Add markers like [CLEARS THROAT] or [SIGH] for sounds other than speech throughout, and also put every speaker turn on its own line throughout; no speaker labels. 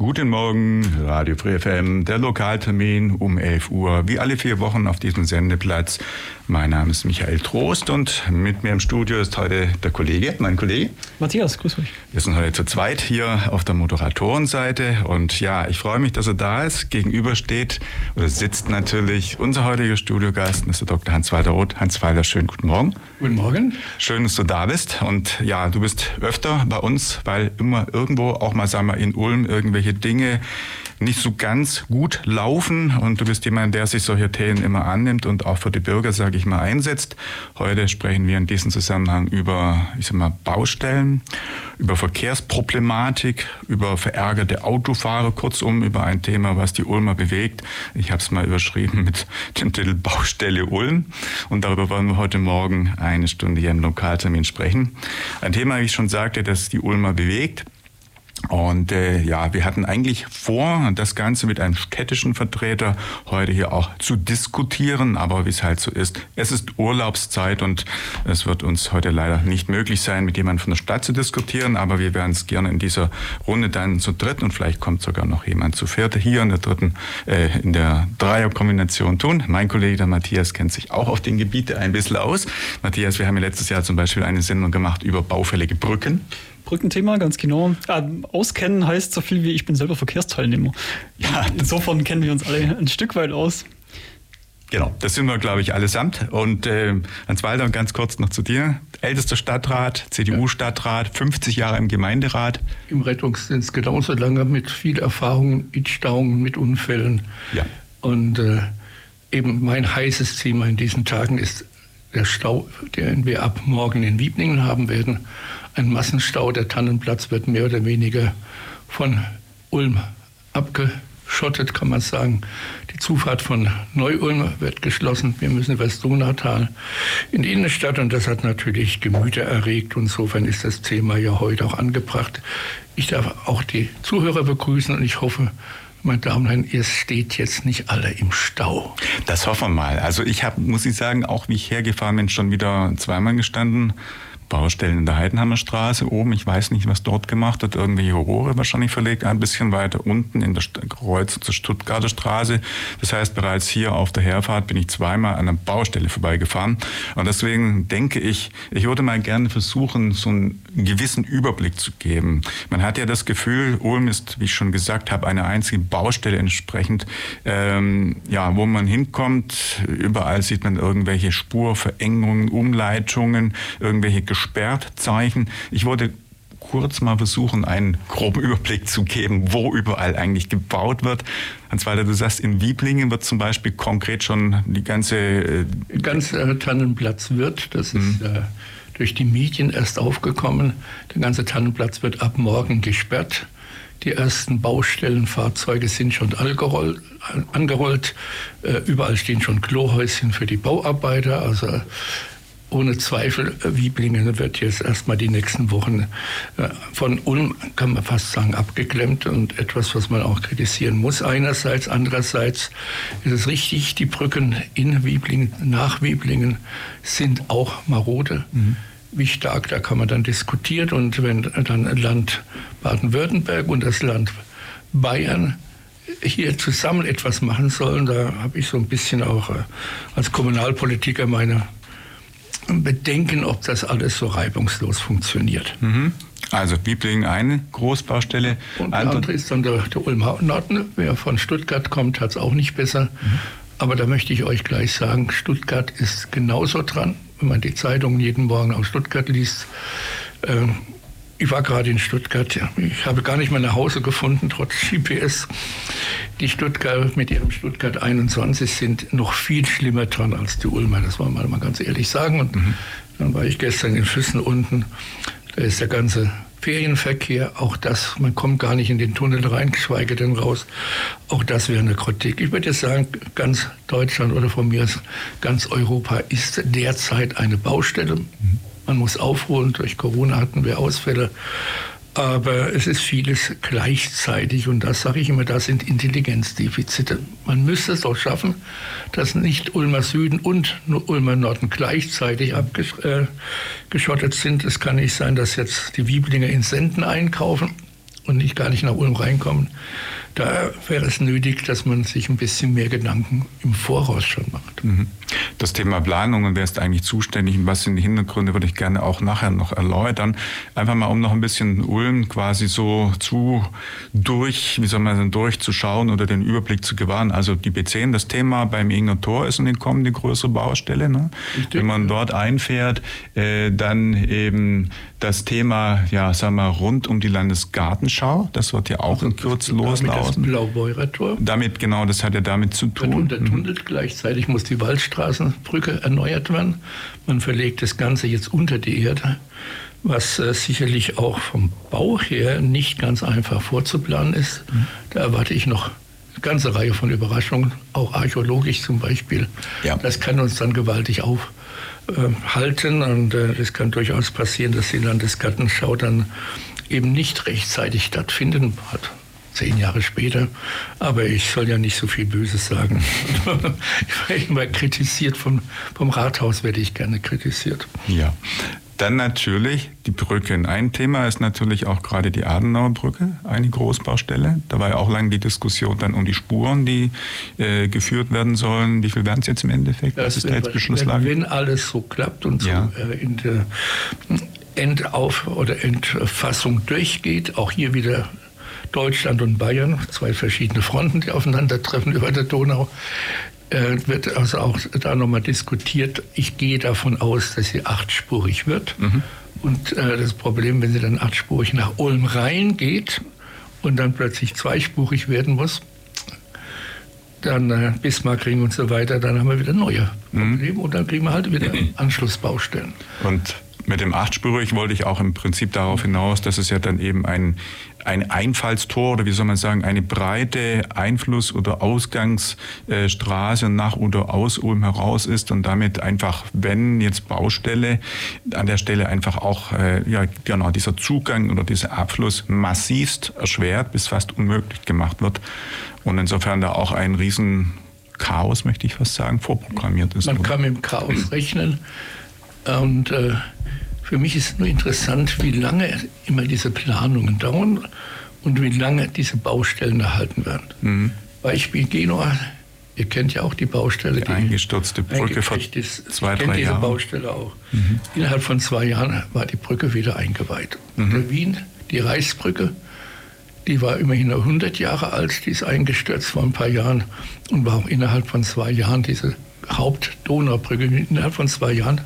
Guten Morgen, Radio Free FM, der Lokaltermin um 11 Uhr, wie alle vier Wochen auf diesem Sendeplatz. Mein Name ist Michael Trost und mit mir im Studio ist heute der Kollege, mein Kollege.
Matthias, grüß euch.
Wir sind heute zu zweit hier auf der Moderatorenseite und ja, ich freue mich, dass er da ist. Gegenüber steht oder sitzt natürlich unser heutiger Studiogast, Mr. Dr. Hans-Walter Roth. Hans-Walter, schönen guten Morgen.
Guten Morgen.
Schön, dass du da bist und ja, du bist öfter bei uns, weil immer irgendwo auch mal, sagen wir, in Ulm irgendwelche Dinge nicht so ganz gut laufen und du bist jemand, der sich solche Themen immer annimmt und auch für die Bürger, sage ich mal, einsetzt. Heute sprechen wir in diesem Zusammenhang über, ich sag mal, Baustellen, über Verkehrsproblematik, über verärgerte Autofahrer, kurzum über ein Thema, was die Ulmer bewegt. Ich habe es mal überschrieben mit dem Titel Baustelle Ulm und darüber wollen wir heute Morgen eine Stunde hier im Lokaltermin sprechen. Ein Thema, wie ich schon sagte, das die Ulmer bewegt. Und äh, ja, wir hatten eigentlich vor, das Ganze mit einem städtischen Vertreter heute hier auch zu diskutieren, aber wie es halt so ist, es ist Urlaubszeit und es wird uns heute leider nicht möglich sein, mit jemandem von der Stadt zu diskutieren, aber wir werden es gerne in dieser Runde dann zu dritt und vielleicht kommt sogar noch jemand zu viert hier in der dritten, äh, in der Dreierkombination tun. Mein Kollege, der Matthias, kennt sich auch auf den Gebieten ein bisschen aus. Matthias, wir haben ja letztes Jahr zum Beispiel eine Sendung gemacht über baufällige Brücken.
Brückenthema, ganz genau. Ähm, auskennen heißt so viel wie ich bin selber Verkehrsteilnehmer. Ja, [LAUGHS] insofern kennen wir uns alle ein Stück weit aus.
Genau, das sind wir, glaube ich, allesamt. Und äh, Hans Walder, ganz kurz noch zu dir. Ältester Stadtrat, CDU-Stadtrat, 50 Jahre im Gemeinderat.
Im Rettungsdienst genauso lange mit viel Erfahrung in Stauungen, mit Unfällen.
Ja.
Und äh, eben mein heißes Thema in diesen Tagen ist der Stau, den wir ab morgen in Wieblingen haben werden ein Massenstau. Der Tannenplatz wird mehr oder weniger von Ulm abgeschottet, kann man sagen. Die Zufahrt von Neu-Ulm wird geschlossen. Wir müssen über das Donautal in die Innenstadt und das hat natürlich Gemüter erregt. Insofern ist das Thema ja heute auch angebracht. Ich darf auch die Zuhörer begrüßen und ich hoffe, meine Damen und Herren, ihr steht jetzt nicht alle im Stau.
Das hoffen wir mal. Also ich habe, muss ich sagen, auch wie ich hergefahren bin, schon wieder zweimal gestanden. Baustellen in der Heidenhammer Straße oben. Ich weiß nicht, was dort gemacht wird. Irgendwelche Rohre wahrscheinlich verlegt. Ein bisschen weiter unten in der Kreuz zur Stuttgarter Straße. Das heißt, bereits hier auf der Herfahrt bin ich zweimal an einer Baustelle vorbeigefahren. Und deswegen denke ich, ich würde mal gerne versuchen, so einen gewissen Überblick zu geben. Man hat ja das Gefühl, Ulm ist, wie ich schon gesagt habe, eine einzige Baustelle entsprechend, ähm, ja, wo man hinkommt. Überall sieht man irgendwelche Spurverengungen, Umleitungen, irgendwelche gesperrt Zeichen. Ich wollte kurz mal versuchen, einen groben Überblick zu geben, wo überall eigentlich gebaut wird. Hans-Walter, du sagst, in Wieblingen wird zum Beispiel konkret schon die ganze...
Äh, Ganz äh, Tannenplatz wird, das ist... Mhm. Äh, durch die Medien erst aufgekommen. Der ganze Tannenplatz wird ab morgen gesperrt. Die ersten Baustellenfahrzeuge sind schon angerollt. angerollt. Äh, überall stehen schon Klohäuschen für die Bauarbeiter. Also ohne Zweifel, Wieblingen wird jetzt erstmal die nächsten Wochen äh, von Ulm, kann man fast sagen, abgeklemmt und etwas, was man auch kritisieren muss. Einerseits, andererseits ist es richtig, die Brücken in Wieblingen, nach Wieblingen sind auch marode. Mhm. Wie stark, da kann man dann diskutieren. Und wenn dann Land Baden-Württemberg und das Land Bayern hier zusammen etwas machen sollen, da habe ich so ein bisschen auch äh, als Kommunalpolitiker meine Bedenken, ob das alles so reibungslos funktioniert.
Mhm. Also Bibling eine Großbaustelle.
Und der andere ist dann der, der Ulmer Norden. Wer von Stuttgart kommt, hat es auch nicht besser. Mhm. Aber da möchte ich euch gleich sagen, Stuttgart ist genauso dran. Wenn man die Zeitungen jeden Morgen aus Stuttgart liest, äh, ich war gerade in Stuttgart. Ich habe gar nicht mehr nach Hause gefunden, trotz GPS. Die Stuttgart mit ihrem Stuttgart 21 sind noch viel schlimmer dran als die Ulmer. Das wollen wir mal ganz ehrlich sagen. Und mhm. dann war ich gestern in Füssen unten. Da ist der ganze Ferienverkehr, auch das, man kommt gar nicht in den Tunnel rein, geschweige denn raus. Auch das wäre eine Kritik. Ich würde jetzt sagen, ganz Deutschland oder von mir aus ganz Europa ist derzeit eine Baustelle. Man muss aufholen. Durch Corona hatten wir Ausfälle. Aber es ist vieles gleichzeitig und das sage ich immer, das sind Intelligenzdefizite. Man müsste es doch schaffen, dass nicht Ulmer Süden und Ulmer Norden gleichzeitig abgeschottet sind. Es kann nicht sein, dass jetzt die Wieblinger in Senden einkaufen und nicht gar nicht nach Ulm reinkommen. Da wäre es nötig, dass man sich ein bisschen mehr Gedanken im Voraus schon macht.
Mhm. Das Thema Planung und wer ist eigentlich zuständig und was sind die Hintergründe, würde ich gerne auch nachher noch erläutern. Einfach mal, um noch ein bisschen Ulm quasi so zu durch, wie soll man sagen, durchzuschauen oder den Überblick zu gewahren. Also die B10, das Thema beim Inger Tor ist in den kommenden größere Baustelle. Ne? Wenn man dort einfährt, äh, dann eben das Thema, ja, sagen wir, rund um die Landesgartenschau. Das wird ja auch in Kürze loslaufen.
Das Blaubeurer Tor.
Damit, genau, das hat ja damit zu tun.
Der Tunnel gleichzeitig muss die Waldstraßenbrücke erneuert werden. Man verlegt das Ganze jetzt unter die Erde, was äh, sicherlich auch vom Bau her nicht ganz einfach vorzuplanen ist. Mhm. Da erwarte ich noch eine ganze Reihe von Überraschungen, auch archäologisch zum Beispiel. Ja. Das kann uns dann gewaltig auf halten. Und äh, es kann durchaus passieren, dass die Landesgartenschau dann eben nicht rechtzeitig stattfinden hat. Zehn Jahre später. Aber ich soll ja nicht so viel Böses sagen. [LAUGHS] ich werde immer kritisiert, vom, vom Rathaus werde ich gerne kritisiert.
Ja. Dann natürlich die Brücken. Ein Thema ist natürlich auch gerade die Adenauer Brücke, eine Großbaustelle. Da war ja auch lange die Diskussion dann um die Spuren, die äh, geführt werden sollen. Wie viel werden es jetzt im Endeffekt?
Das, ist jetzt Beschlusslage? Wenn, wenn alles so klappt und ja. so äh, in der Endauf- oder Entfassung durchgeht, auch hier wieder Deutschland und Bayern, zwei verschiedene Fronten, die aufeinandertreffen [LAUGHS] über der Donau, wird also auch da nochmal diskutiert. Ich gehe davon aus, dass sie achtspurig wird. Mhm. Und äh, das Problem, wenn sie dann achtspurig nach Ulm rein geht und dann plötzlich zweispurig werden muss, dann äh, Bismarckring und so weiter, dann haben wir wieder neue mhm. Probleme mhm. und dann kriegen wir halt wieder [CLEARS THROAT] Anschlussbaustellen.
Und mit dem achtspurig wollte ich auch im Prinzip darauf hinaus, dass es ja dann eben ein ein Einfallstor oder wie soll man sagen, eine breite Einfluss- oder Ausgangsstraße nach oder aus Ulm heraus ist und damit einfach, wenn jetzt Baustelle, an der Stelle einfach auch äh, ja, genau dieser Zugang oder dieser Abfluss massivst erschwert bis fast unmöglich gemacht wird. Und insofern da auch ein riesen Chaos, möchte ich fast sagen, vorprogrammiert ist.
Man oder? kann mit dem Chaos rechnen und äh für mich ist nur interessant, wie lange immer diese Planungen dauern und wie lange diese Baustellen erhalten werden. Mhm. Beispiel Genua, ihr kennt ja auch die Baustelle.
Die, die eingestürzte Brücke vor
zwei, drei Jahren. diese Baustelle auch. Mhm. Innerhalb von zwei Jahren war die Brücke wieder eingeweiht. Mhm. Wien, die Reichsbrücke, die war immerhin nur 100 Jahre alt, die ist eingestürzt vor ein paar Jahren und war auch innerhalb von zwei Jahren diese Hauptdonaubrücke, innerhalb von zwei Jahren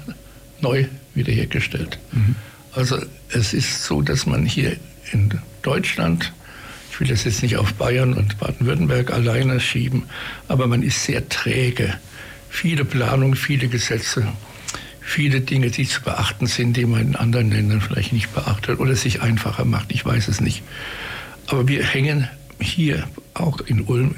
neu wiederhergestellt. Mhm. Also es ist so, dass man hier in Deutschland, ich will das jetzt nicht auf Bayern und Baden-Württemberg alleine schieben, aber man ist sehr träge. Viele Planungen, viele Gesetze, viele Dinge, die zu beachten sind, die man in anderen Ländern vielleicht nicht beachtet oder sich einfacher macht, ich weiß es nicht. Aber wir hängen hier auch in Ulm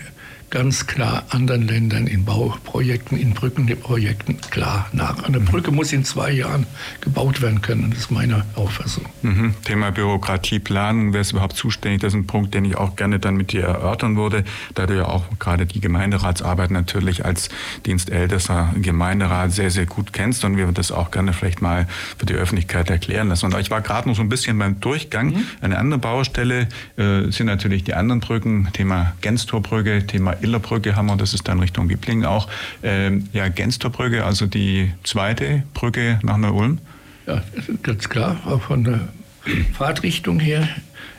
ganz klar anderen Ländern in Bauprojekten, in Brückenprojekten klar nach. Eine Brücke muss in zwei Jahren gebaut werden können. Das ist meine Auffassung.
Mhm. Thema Bürokratie, Planung, wer ist überhaupt zuständig? Das ist ein Punkt, den ich auch gerne dann mit dir erörtern würde, da du ja auch gerade die Gemeinderatsarbeit natürlich als dienstältester Gemeinderat sehr, sehr gut kennst und wir das auch gerne vielleicht mal für die Öffentlichkeit erklären lassen. Und ich war gerade noch so ein bisschen beim Durchgang. Mhm. Eine andere Baustelle äh, sind natürlich die anderen Brücken, Thema Genstorbrücke, Thema Illerbrücke haben wir, das ist dann Richtung Gibling auch. Ähm, ja, Genstorbrücke, also die zweite Brücke nach Neu-Ulm.
Ja, ganz klar, auch von der Fahrtrichtung her.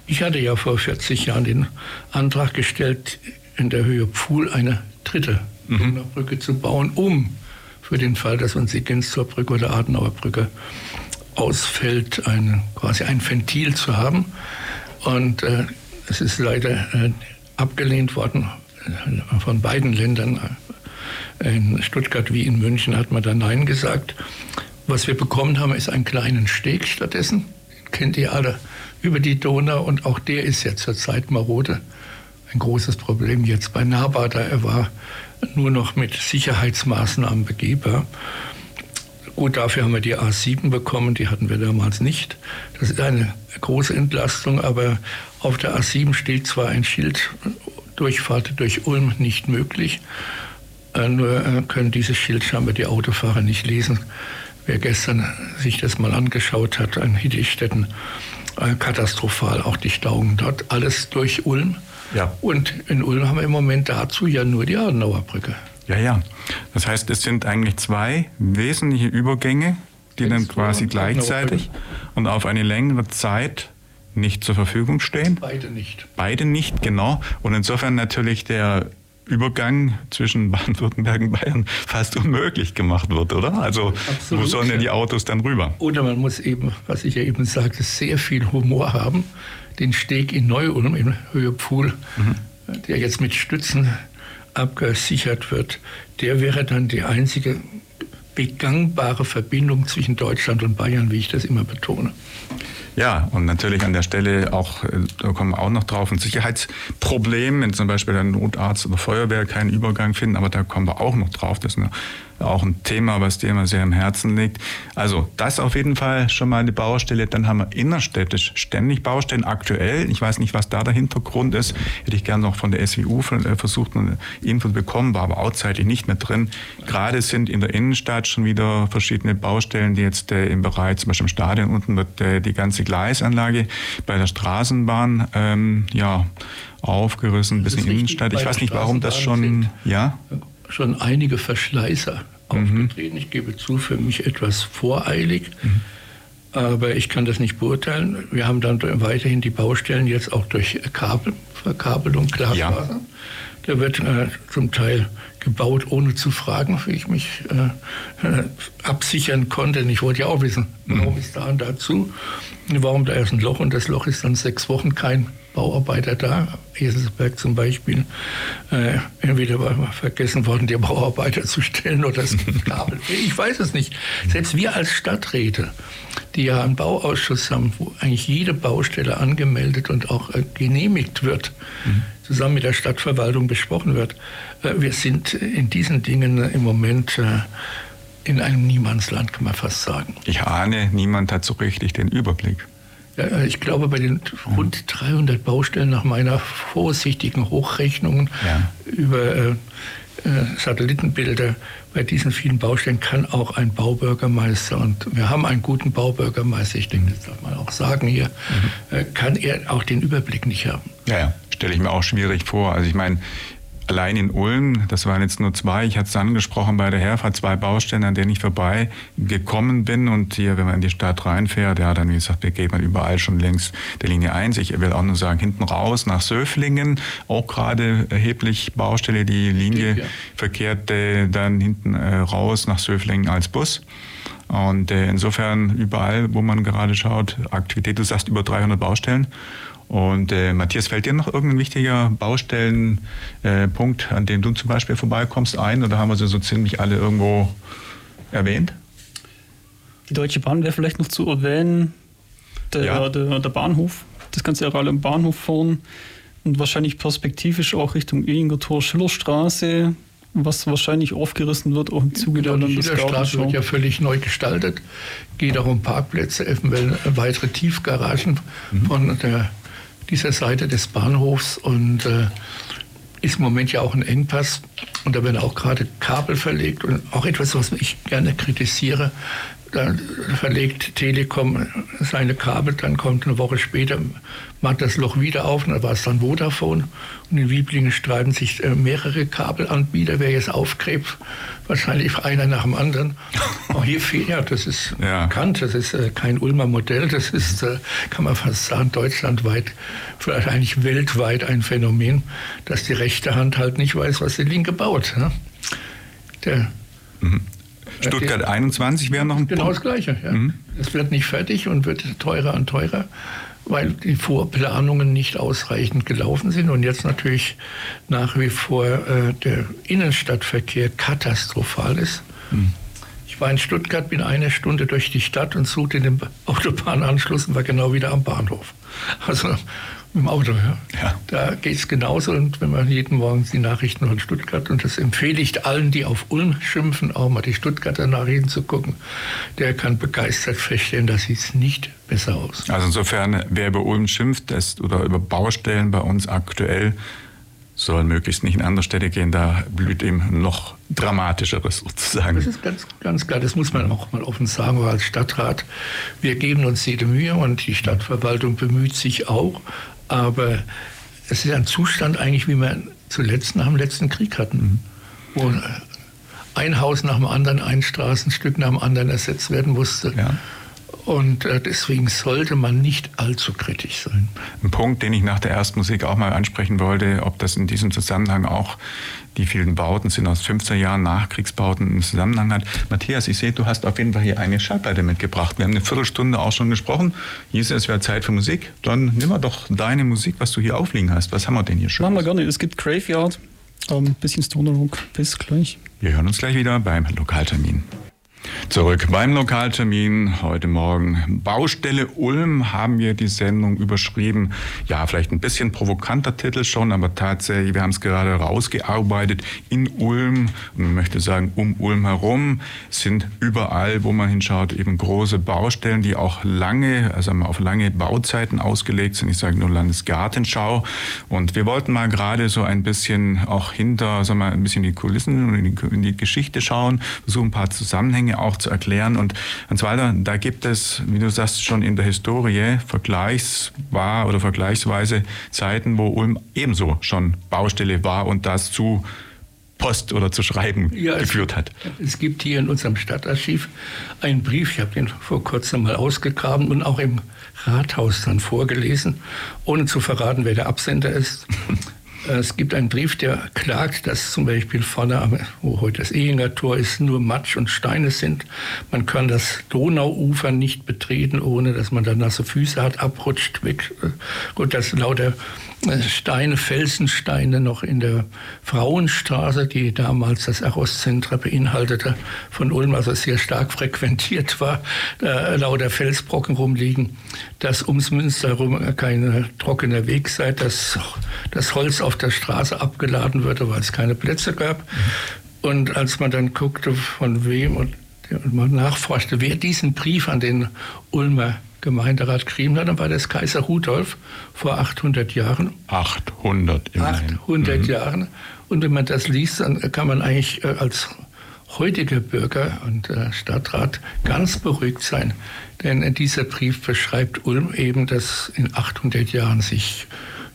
Ich hatte ja vor 40 Jahren den Antrag gestellt, in der Höhe Pfuhl eine dritte mhm. Brücke zu bauen, um für den Fall, dass uns die Genstorbrücke oder Adenauer Brücke ausfällt, eine, quasi ein Ventil zu haben. Und äh, es ist leider äh, abgelehnt worden von beiden Ländern, in Stuttgart wie in München, hat man da Nein gesagt. Was wir bekommen haben, ist einen kleinen Steg stattdessen, kennt ihr alle, über die Donau und auch der ist ja zurzeit marode. Ein großes Problem jetzt bei Nabada. Er war nur noch mit Sicherheitsmaßnahmen begehbar. Gut, dafür haben wir die A7 bekommen, die hatten wir damals nicht. Das ist eine große Entlastung, aber auf der A7 steht zwar ein Schild, Durchfahrt durch Ulm nicht möglich, äh, nur äh, können dieses Schild scheinbar die Autofahrer nicht lesen. Wer gestern sich das mal angeschaut hat, an Hiddichstätten, äh, katastrophal, auch die Stauungen dort, alles durch Ulm. Ja. Und in Ulm haben wir im Moment dazu ja nur die Adenauer Brücke.
Ja, ja. Das heißt, es sind eigentlich zwei wesentliche Übergänge, die dann quasi gleichzeitig und auf eine längere Zeit nicht zur Verfügung stehen.
Beide nicht.
Beide nicht, genau. Und insofern natürlich der Übergang zwischen [LAUGHS] Baden-Württemberg und Bayern fast unmöglich gemacht wird, oder? Also Absolut, wo sollen denn die Autos dann rüber?
Oder man muss eben, was ich ja eben sagte, sehr viel Humor haben. Den Steg in Neu-Ulm im Höhepfuhl, mhm. der jetzt mit Stützen abgesichert wird, der wäre dann die einzige begangbare Verbindung zwischen Deutschland und Bayern, wie ich das immer betone.
Ja, und natürlich an der Stelle auch, äh, da kommen wir auch noch drauf, ein Sicherheitsproblem, wenn zum Beispiel ein Notarzt oder Feuerwehr keinen Übergang finden, aber da kommen wir auch noch drauf. Das ist eine auch ein Thema, was dir immer sehr am Herzen liegt. Also das auf jeden Fall schon mal eine Baustelle. Dann haben wir innerstädtisch ständig Baustellen aktuell. Ich weiß nicht, was da der Hintergrund ist. Hätte ich gerne noch von der SWU äh, versucht, eine Info zu bekommen, war aber auch zeitlich nicht mehr drin. Gerade sind in der Innenstadt schon wieder verschiedene Baustellen, die jetzt äh, im Bereich, zum Beispiel im Stadion unten wird äh, die ganze Gleisanlage bei der Straßenbahn ähm, ja aufgerissen bis in die Innenstadt. Ich weiß nicht, warum das schon, ja?
Schon einige Verschleißer aufgetreten. Mhm. Ich gebe zu, für mich etwas voreilig. Mhm. Aber ich kann das nicht beurteilen. Wir haben dann weiterhin die Baustellen jetzt auch durch Kabel, Verkabelung, Glasfaser. Ja. Da wird äh, zum Teil gebaut, ohne zu fragen, wie ich mich äh, absichern konnte. Und ich wollte ja auch wissen, warum mhm. ist da und dazu? Warum da ist ein Loch und das Loch ist dann sechs Wochen kein Bauarbeiter da, Eselsberg zum Beispiel. Äh, entweder war vergessen worden, die Bauarbeiter zu stellen oder das [LAUGHS] Kabel. Ich weiß es nicht. Selbst wir als Stadträte, die ja einen Bauausschuss haben, wo eigentlich jede Baustelle angemeldet und auch äh, genehmigt wird, mhm. zusammen mit der Stadtverwaltung besprochen wird. Äh, wir sind in diesen Dingen im Moment äh, in einem Niemandsland, kann man fast sagen.
Ich ahne, niemand hat so richtig den Überblick.
Ja, ich glaube, bei den rund 300 Baustellen nach meiner vorsichtigen Hochrechnung ja. über äh, äh, Satellitenbilder, bei diesen vielen Baustellen kann auch ein Baubürgermeister, und wir haben einen guten Baubürgermeister, ich denke, das darf man auch sagen hier, mhm. äh, kann er auch den Überblick nicht haben.
Ja, ja, stelle ich mir auch schwierig vor. Also ich meine, allein in Ulm, das waren jetzt nur zwei, ich hatte es angesprochen bei der Herfahrt, zwei Baustellen, an denen ich vorbei gekommen bin und hier, wenn man in die Stadt reinfährt, ja, dann, wie gesagt, begeht man überall schon längs der Linie 1. Ich will auch nur sagen, hinten raus nach Söflingen, auch gerade erheblich Baustelle, die Linie ja. verkehrt äh, dann hinten äh, raus nach Söflingen als Bus. Und äh, insofern überall, wo man gerade schaut, Aktivität, du sagst über 300 Baustellen. Und äh, Matthias, fällt dir noch irgendein wichtiger Baustellenpunkt, äh, an dem du zum Beispiel vorbeikommst, ein? Oder haben wir sie so ziemlich alle irgendwo erwähnt?
Die Deutsche Bahn wäre vielleicht noch zu erwähnen. Der, ja. der, der Bahnhof. Das ganze Areal am Bahnhof fahren. Und wahrscheinlich perspektivisch auch Richtung Ehinger Tor, Schillerstraße, was wahrscheinlich aufgerissen wird, auch im Zuge
der genau, Landesgartenschau. wird ja völlig neu gestaltet. Geht auch um Parkplätze, eventuell weitere Tiefgaragen mhm. von der dieser Seite des Bahnhofs und äh, ist im Moment ja auch ein Engpass. Und da werden auch gerade Kabel verlegt und auch etwas, was ich gerne kritisiere. Da verlegt Telekom seine Kabel, dann kommt eine Woche später, macht das Loch wieder auf, und da war es dann Vodafone. Und in Wieblingen streiten sich äh, mehrere Kabelanbieter, wer jetzt aufgräbt, wahrscheinlich einer nach dem anderen. [LAUGHS] Auch hier fehlt ja, das ist ja. bekannt, das ist äh, kein Ulmer Modell, das ist, äh, kann man fast sagen, deutschlandweit, vielleicht eigentlich weltweit ein Phänomen, dass die rechte Hand halt nicht weiß, was die linke baut. Ne?
Der, mhm. Stuttgart 21 wäre noch ein
Genau Punkt. das Gleiche. Ja. Mhm. Es wird nicht fertig und wird teurer und teurer, weil die Vorplanungen nicht ausreichend gelaufen sind und jetzt natürlich nach wie vor äh, der Innenstadtverkehr katastrophal ist. Mhm. Ich war in Stuttgart, bin eine Stunde durch die Stadt und suchte den Autobahnanschluss und war genau wieder am Bahnhof. Also im Auto, ja. ja. Da geht es genauso. Und wenn man jeden Morgen die Nachrichten von Stuttgart, und das empfehle ich allen, die auf Ulm schimpfen, auch mal die Stuttgarter Nachrichten zu gucken, der kann begeistert feststellen, das sieht nicht besser aus.
Also insofern, wer über Ulm schimpft das, oder über Baustellen bei uns aktuell, soll möglichst nicht in andere Städte gehen, da blüht eben noch dramatischeres [LAUGHS] sozusagen.
Das ist ganz, ganz klar, das muss man auch mal offen sagen, als Stadtrat. Wir geben uns jede Mühe und die Stadtverwaltung bemüht sich auch, aber es ist ein Zustand eigentlich, wie wir zuletzt nach dem letzten Krieg hatten, wo ein Haus nach dem anderen, ein Straßenstück nach dem anderen ersetzt werden musste. Ja. Und äh, deswegen sollte man nicht allzu kritisch sein.
Ein Punkt, den ich nach der ersten Musik auch mal ansprechen wollte, ob das in diesem Zusammenhang auch die vielen Bauten sind aus 15 Jahren Nachkriegsbauten im Zusammenhang hat. Matthias, ich sehe, du hast auf jeden Fall hier eine Schallplatte mitgebracht. Wir haben eine Viertelstunde auch schon gesprochen. Hieß es wäre Zeit für Musik. Dann nimm mal doch deine Musik, was du hier aufliegen hast. Was haben wir denn hier schon?
Machen wir gerne. Es gibt Graveyard, ein ähm, bisschen Stoner Rock. Bis gleich.
Wir hören uns gleich wieder beim Lokaltermin. Zurück beim Lokaltermin heute Morgen. Baustelle Ulm haben wir die Sendung überschrieben. Ja, vielleicht ein bisschen provokanter Titel schon, aber tatsächlich, wir haben es gerade rausgearbeitet. In Ulm, man möchte sagen, um Ulm herum sind überall, wo man hinschaut, eben große Baustellen, die auch lange, also auf lange Bauzeiten ausgelegt sind. Ich sage nur Landesgartenschau. Und wir wollten mal gerade so ein bisschen auch hinter, sagen wir mal, ein bisschen die Kulissen und in die Geschichte schauen, versuchen ein paar Zusammenhänge auch zu erklären. Und Hans Walter, da gibt es, wie du sagst, schon in der Historie vergleichsbar oder vergleichsweise Zeiten, wo Ulm ebenso schon Baustelle war und das zu Post oder zu Schreiben ja, geführt hat.
Es gibt hier in unserem Stadtarchiv einen Brief, ich habe den vor kurzem mal ausgegraben und auch im Rathaus dann vorgelesen, ohne zu verraten, wer der Absender ist. [LAUGHS] Es gibt einen Brief, der klagt, dass zum Beispiel vorne, wo heute das Ehinger Tor ist, nur Matsch und Steine sind. Man kann das Donauufer nicht betreten, ohne dass man da nasse Füße hat, abrutscht, weg. Gut, das lauter Steine, Felsensteine noch in der Frauenstraße, die damals das Eros-Zentra beinhaltete, von Ulm, also sehr stark frequentiert war, da lauter Felsbrocken rumliegen, dass ums Münster herum kein trockener Weg sei, dass das Holz auf der Straße abgeladen würde, weil es keine Plätze gab. Und als man dann guckte, von wem und man nachforschte, wer diesen Brief an den Ulmer Gemeinderat hat, dann war das Kaiser Rudolf vor 800 Jahren.
800
immerhin. 800 mhm. Jahren. Und wenn man das liest, dann kann man eigentlich äh, als heutiger Bürger und äh, Stadtrat ganz beruhigt sein. Denn dieser Brief beschreibt Ulm eben, dass in 800 Jahren sich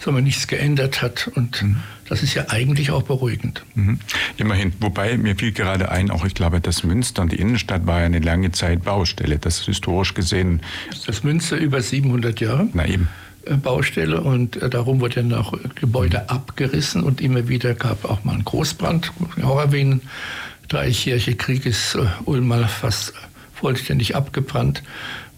sagen wir, nichts geändert hat. Und mhm. das ist ja eigentlich auch beruhigend.
Mhm. Immerhin, wobei mir fiel gerade ein, auch ich glaube, das Münster und die Innenstadt war ja eine lange Zeit Baustelle. Das ist historisch gesehen.
Das Münster über 700 Jahre.
Na eben.
Äh, Baustelle und äh, darum wurde dann auch Gebäude abgerissen und immer wieder gab auch mal einen Großbrand. Auch erwähnen, Dreichjährige Krieg ist äh, Ulm mal fast vollständig abgebrannt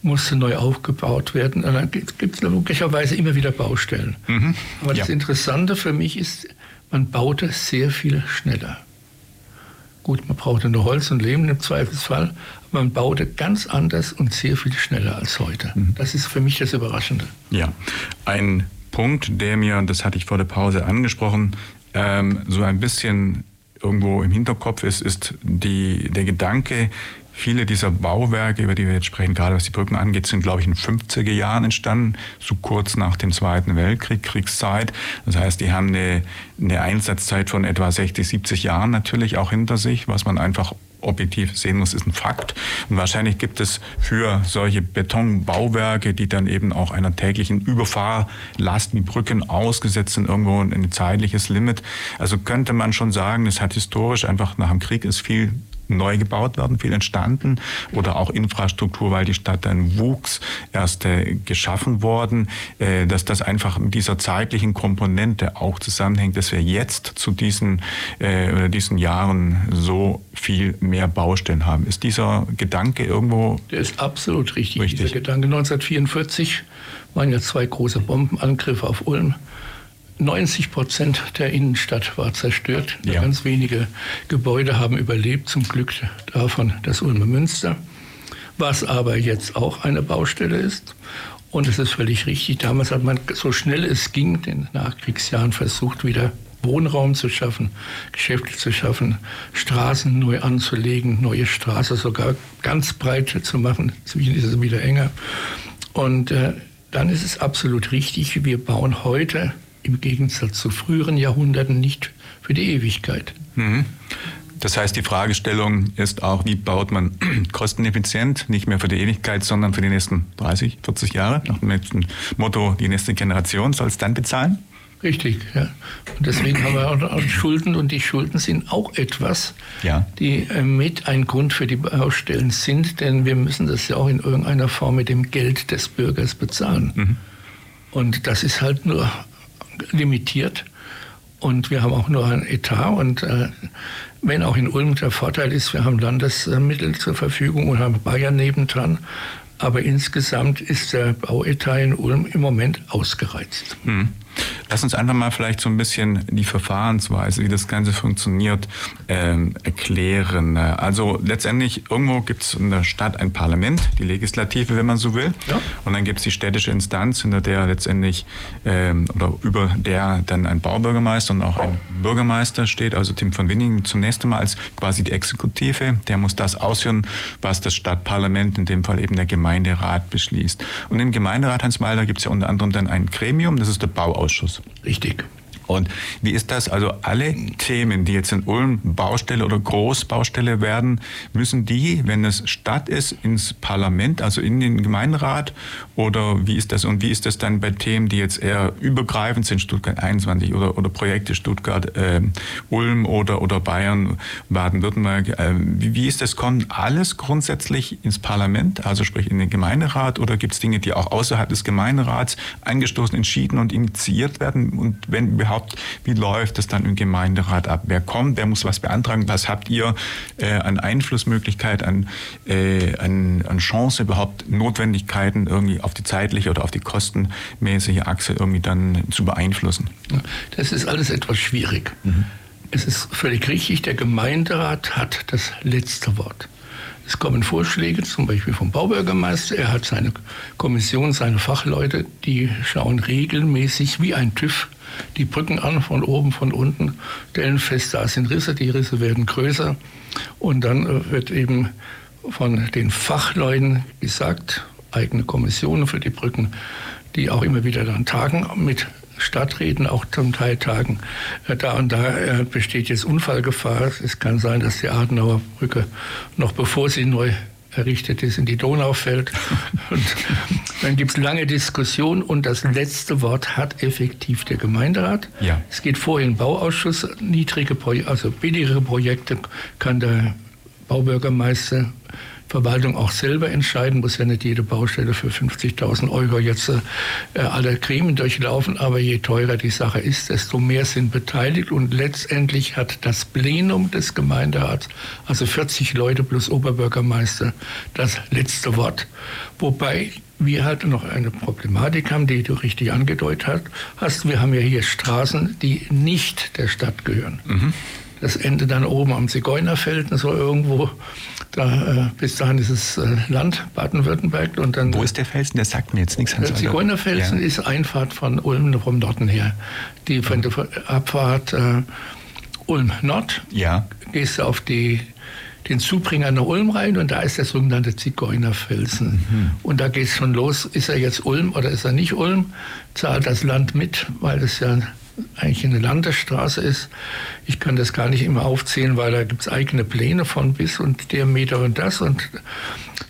musste neu aufgebaut werden. Und dann gibt es logischerweise immer wieder Baustellen. Mhm. Aber das ja. Interessante für mich ist, man baute sehr viel schneller. Gut, man brauchte nur Holz und Lehm im Zweifelsfall, aber man baute ganz anders und sehr viel schneller als heute. Mhm. Das ist für mich das Überraschende.
Ja, ein Punkt, der mir, das hatte ich vor der Pause angesprochen, ähm, so ein bisschen irgendwo im Hinterkopf ist, ist die, der Gedanke, Viele dieser Bauwerke, über die wir jetzt sprechen, gerade was die Brücken angeht, sind, glaube ich, in den 50er Jahren entstanden, so kurz nach dem Zweiten Weltkrieg, Kriegszeit. Das heißt, die haben eine, eine Einsatzzeit von etwa 60, 70 Jahren natürlich auch hinter sich, was man einfach objektiv sehen muss, ist ein Fakt. Und wahrscheinlich gibt es für solche Betonbauwerke, die dann eben auch einer täglichen Überfahrlast wie Brücken ausgesetzt sind, irgendwo ein zeitliches Limit. Also könnte man schon sagen, es hat historisch einfach nach dem Krieg ist viel neu gebaut werden, viel entstanden oder auch Infrastruktur, weil die Stadt dann wuchs, erst äh, geschaffen worden, äh, dass das einfach mit dieser zeitlichen Komponente auch zusammenhängt, dass wir jetzt zu diesen, äh, diesen Jahren so viel mehr Baustellen haben. Ist dieser Gedanke irgendwo?
Der ist absolut richtig, richtig. dieser Gedanke. 1944 waren ja zwei große Bombenangriffe auf Ulm 90 Prozent der Innenstadt war zerstört.
Ja.
Ganz wenige Gebäude haben überlebt, zum Glück davon das Ulmer Münster. Was aber jetzt auch eine Baustelle ist. Und es ist völlig richtig. Damals hat man so schnell es ging, in den Nachkriegsjahren versucht, wieder Wohnraum zu schaffen, Geschäfte zu schaffen, Straßen neu anzulegen, neue Straßen sogar ganz breit zu machen. Inzwischen ist es wieder enger. Und äh, dann ist es absolut richtig, wir bauen heute im Gegensatz zu früheren Jahrhunderten nicht für die Ewigkeit.
Mhm. Das heißt, die Fragestellung ist auch, wie baut man [CLEARS THROAT] kosteneffizient, nicht mehr für die Ewigkeit, sondern für die nächsten 30, 40 Jahre, nach dem nächsten Motto, die nächste Generation soll es dann bezahlen?
Richtig, ja. Und deswegen haben wir auch Schulden und die Schulden sind auch etwas,
ja.
die äh, mit ein Grund für die Baustellen sind, denn wir müssen das ja auch in irgendeiner Form mit dem Geld des Bürgers bezahlen. Mhm. Und das ist halt nur limitiert und wir haben auch nur ein Etat und äh, wenn auch in Ulm der Vorteil ist, wir haben Landesmittel zur Verfügung und haben Bayern nebendran, aber insgesamt ist der Bauetat in Ulm im Moment ausgereizt.
Mhm. Lass uns einfach mal vielleicht so ein bisschen die Verfahrensweise, wie das Ganze funktioniert, ähm, erklären. Also letztendlich, irgendwo gibt es in der Stadt ein Parlament, die Legislative, wenn man so will. Ja. Und dann gibt es die städtische Instanz, hinter der letztendlich ähm, oder über der dann ein Baubürgermeister und auch ein Bürgermeister steht, also Tim von Winningen zunächst einmal als quasi die Exekutive. Der muss das ausführen, was das Stadtparlament, in dem Fall eben der Gemeinderat, beschließt. Und im Gemeinderat, Hans Meiler, gibt es ja unter anderem dann ein Gremium, das ist der Bauausschuss.
Richtig.
Und wie ist das? Also alle Themen, die jetzt in Ulm Baustelle oder Großbaustelle werden, müssen die, wenn es Stadt ist, ins Parlament, also in den Gemeinderat? Oder wie ist das? Und wie ist das dann bei Themen, die jetzt eher übergreifend sind, Stuttgart 21 oder, oder Projekte Stuttgart, äh, Ulm oder, oder Bayern, Baden-Württemberg? Äh, wie, wie ist das? Kommt alles grundsätzlich ins Parlament, also sprich in den Gemeinderat? Oder gibt es Dinge, die auch außerhalb des Gemeinderats angestoßen, entschieden und initiiert werden? Und wenn überhaupt überhaupt, wie läuft es dann im Gemeinderat ab? Wer kommt, wer muss was beantragen? Was habt ihr äh, an Einflussmöglichkeit, an, äh, an, an Chance überhaupt, Notwendigkeiten irgendwie auf die zeitliche oder auf die kostenmäßige Achse irgendwie dann zu beeinflussen?
Das ist alles etwas schwierig. Mhm. Es ist völlig richtig, der Gemeinderat hat das letzte Wort. Es kommen Vorschläge, zum Beispiel vom Baubürgermeister. Er hat seine Kommission, seine Fachleute, die schauen regelmäßig wie ein TÜV die Brücken an, von oben, von unten, stellen fest, da sind Risse, die Risse werden größer. Und dann äh, wird eben von den Fachleuten gesagt, eigene Kommissionen für die Brücken, die auch immer wieder dann tagen mit Stadträten, auch zum Teil tagen. Äh, da und da äh, besteht jetzt Unfallgefahr. Es kann sein, dass die Adenauer Brücke noch bevor sie neu errichtet ist, in die Donau fällt. [LAUGHS] Und dann gibt es lange Diskussionen und das letzte Wort hat effektiv der Gemeinderat.
Ja.
Es geht in den Bauausschuss. Niedrige, also billigere Projekte kann der Baubürgermeister Verwaltung auch selber entscheiden, muss ja nicht jede Baustelle für 50.000 Euro jetzt äh, alle Gremien durchlaufen, aber je teurer die Sache ist, desto mehr sind beteiligt und letztendlich hat das Plenum des Gemeinderats, also 40 Leute plus Oberbürgermeister, das letzte Wort. Wobei wir halt noch eine Problematik haben, die du richtig angedeutet hast. Wir haben ja hier Straßen, die nicht der Stadt gehören. Mhm. Das endet dann oben am Zigeunerfeld, so irgendwo. Da, äh, bis dahin ist es äh, Land Baden-Württemberg. und dann.
Wo ist der Felsen? Der sagt mir jetzt nichts.
Der Zigeunerfelsen ja. ist Einfahrt von Ulm vom Norden her. Die von der Abfahrt äh, Ulm Nord.
Ja.
Gehst du auf die den Zubringer nach Ulm rein und da ist der sogenannte Zigeunerfelsen. Mhm. Und da geht es schon los, ist er jetzt Ulm oder ist er nicht Ulm? Zahlt das Land mit, weil es ja eigentlich eine Landesstraße ist. Ich kann das gar nicht immer aufzählen, weil da gibt es eigene Pläne von bis und der Meter und das. Und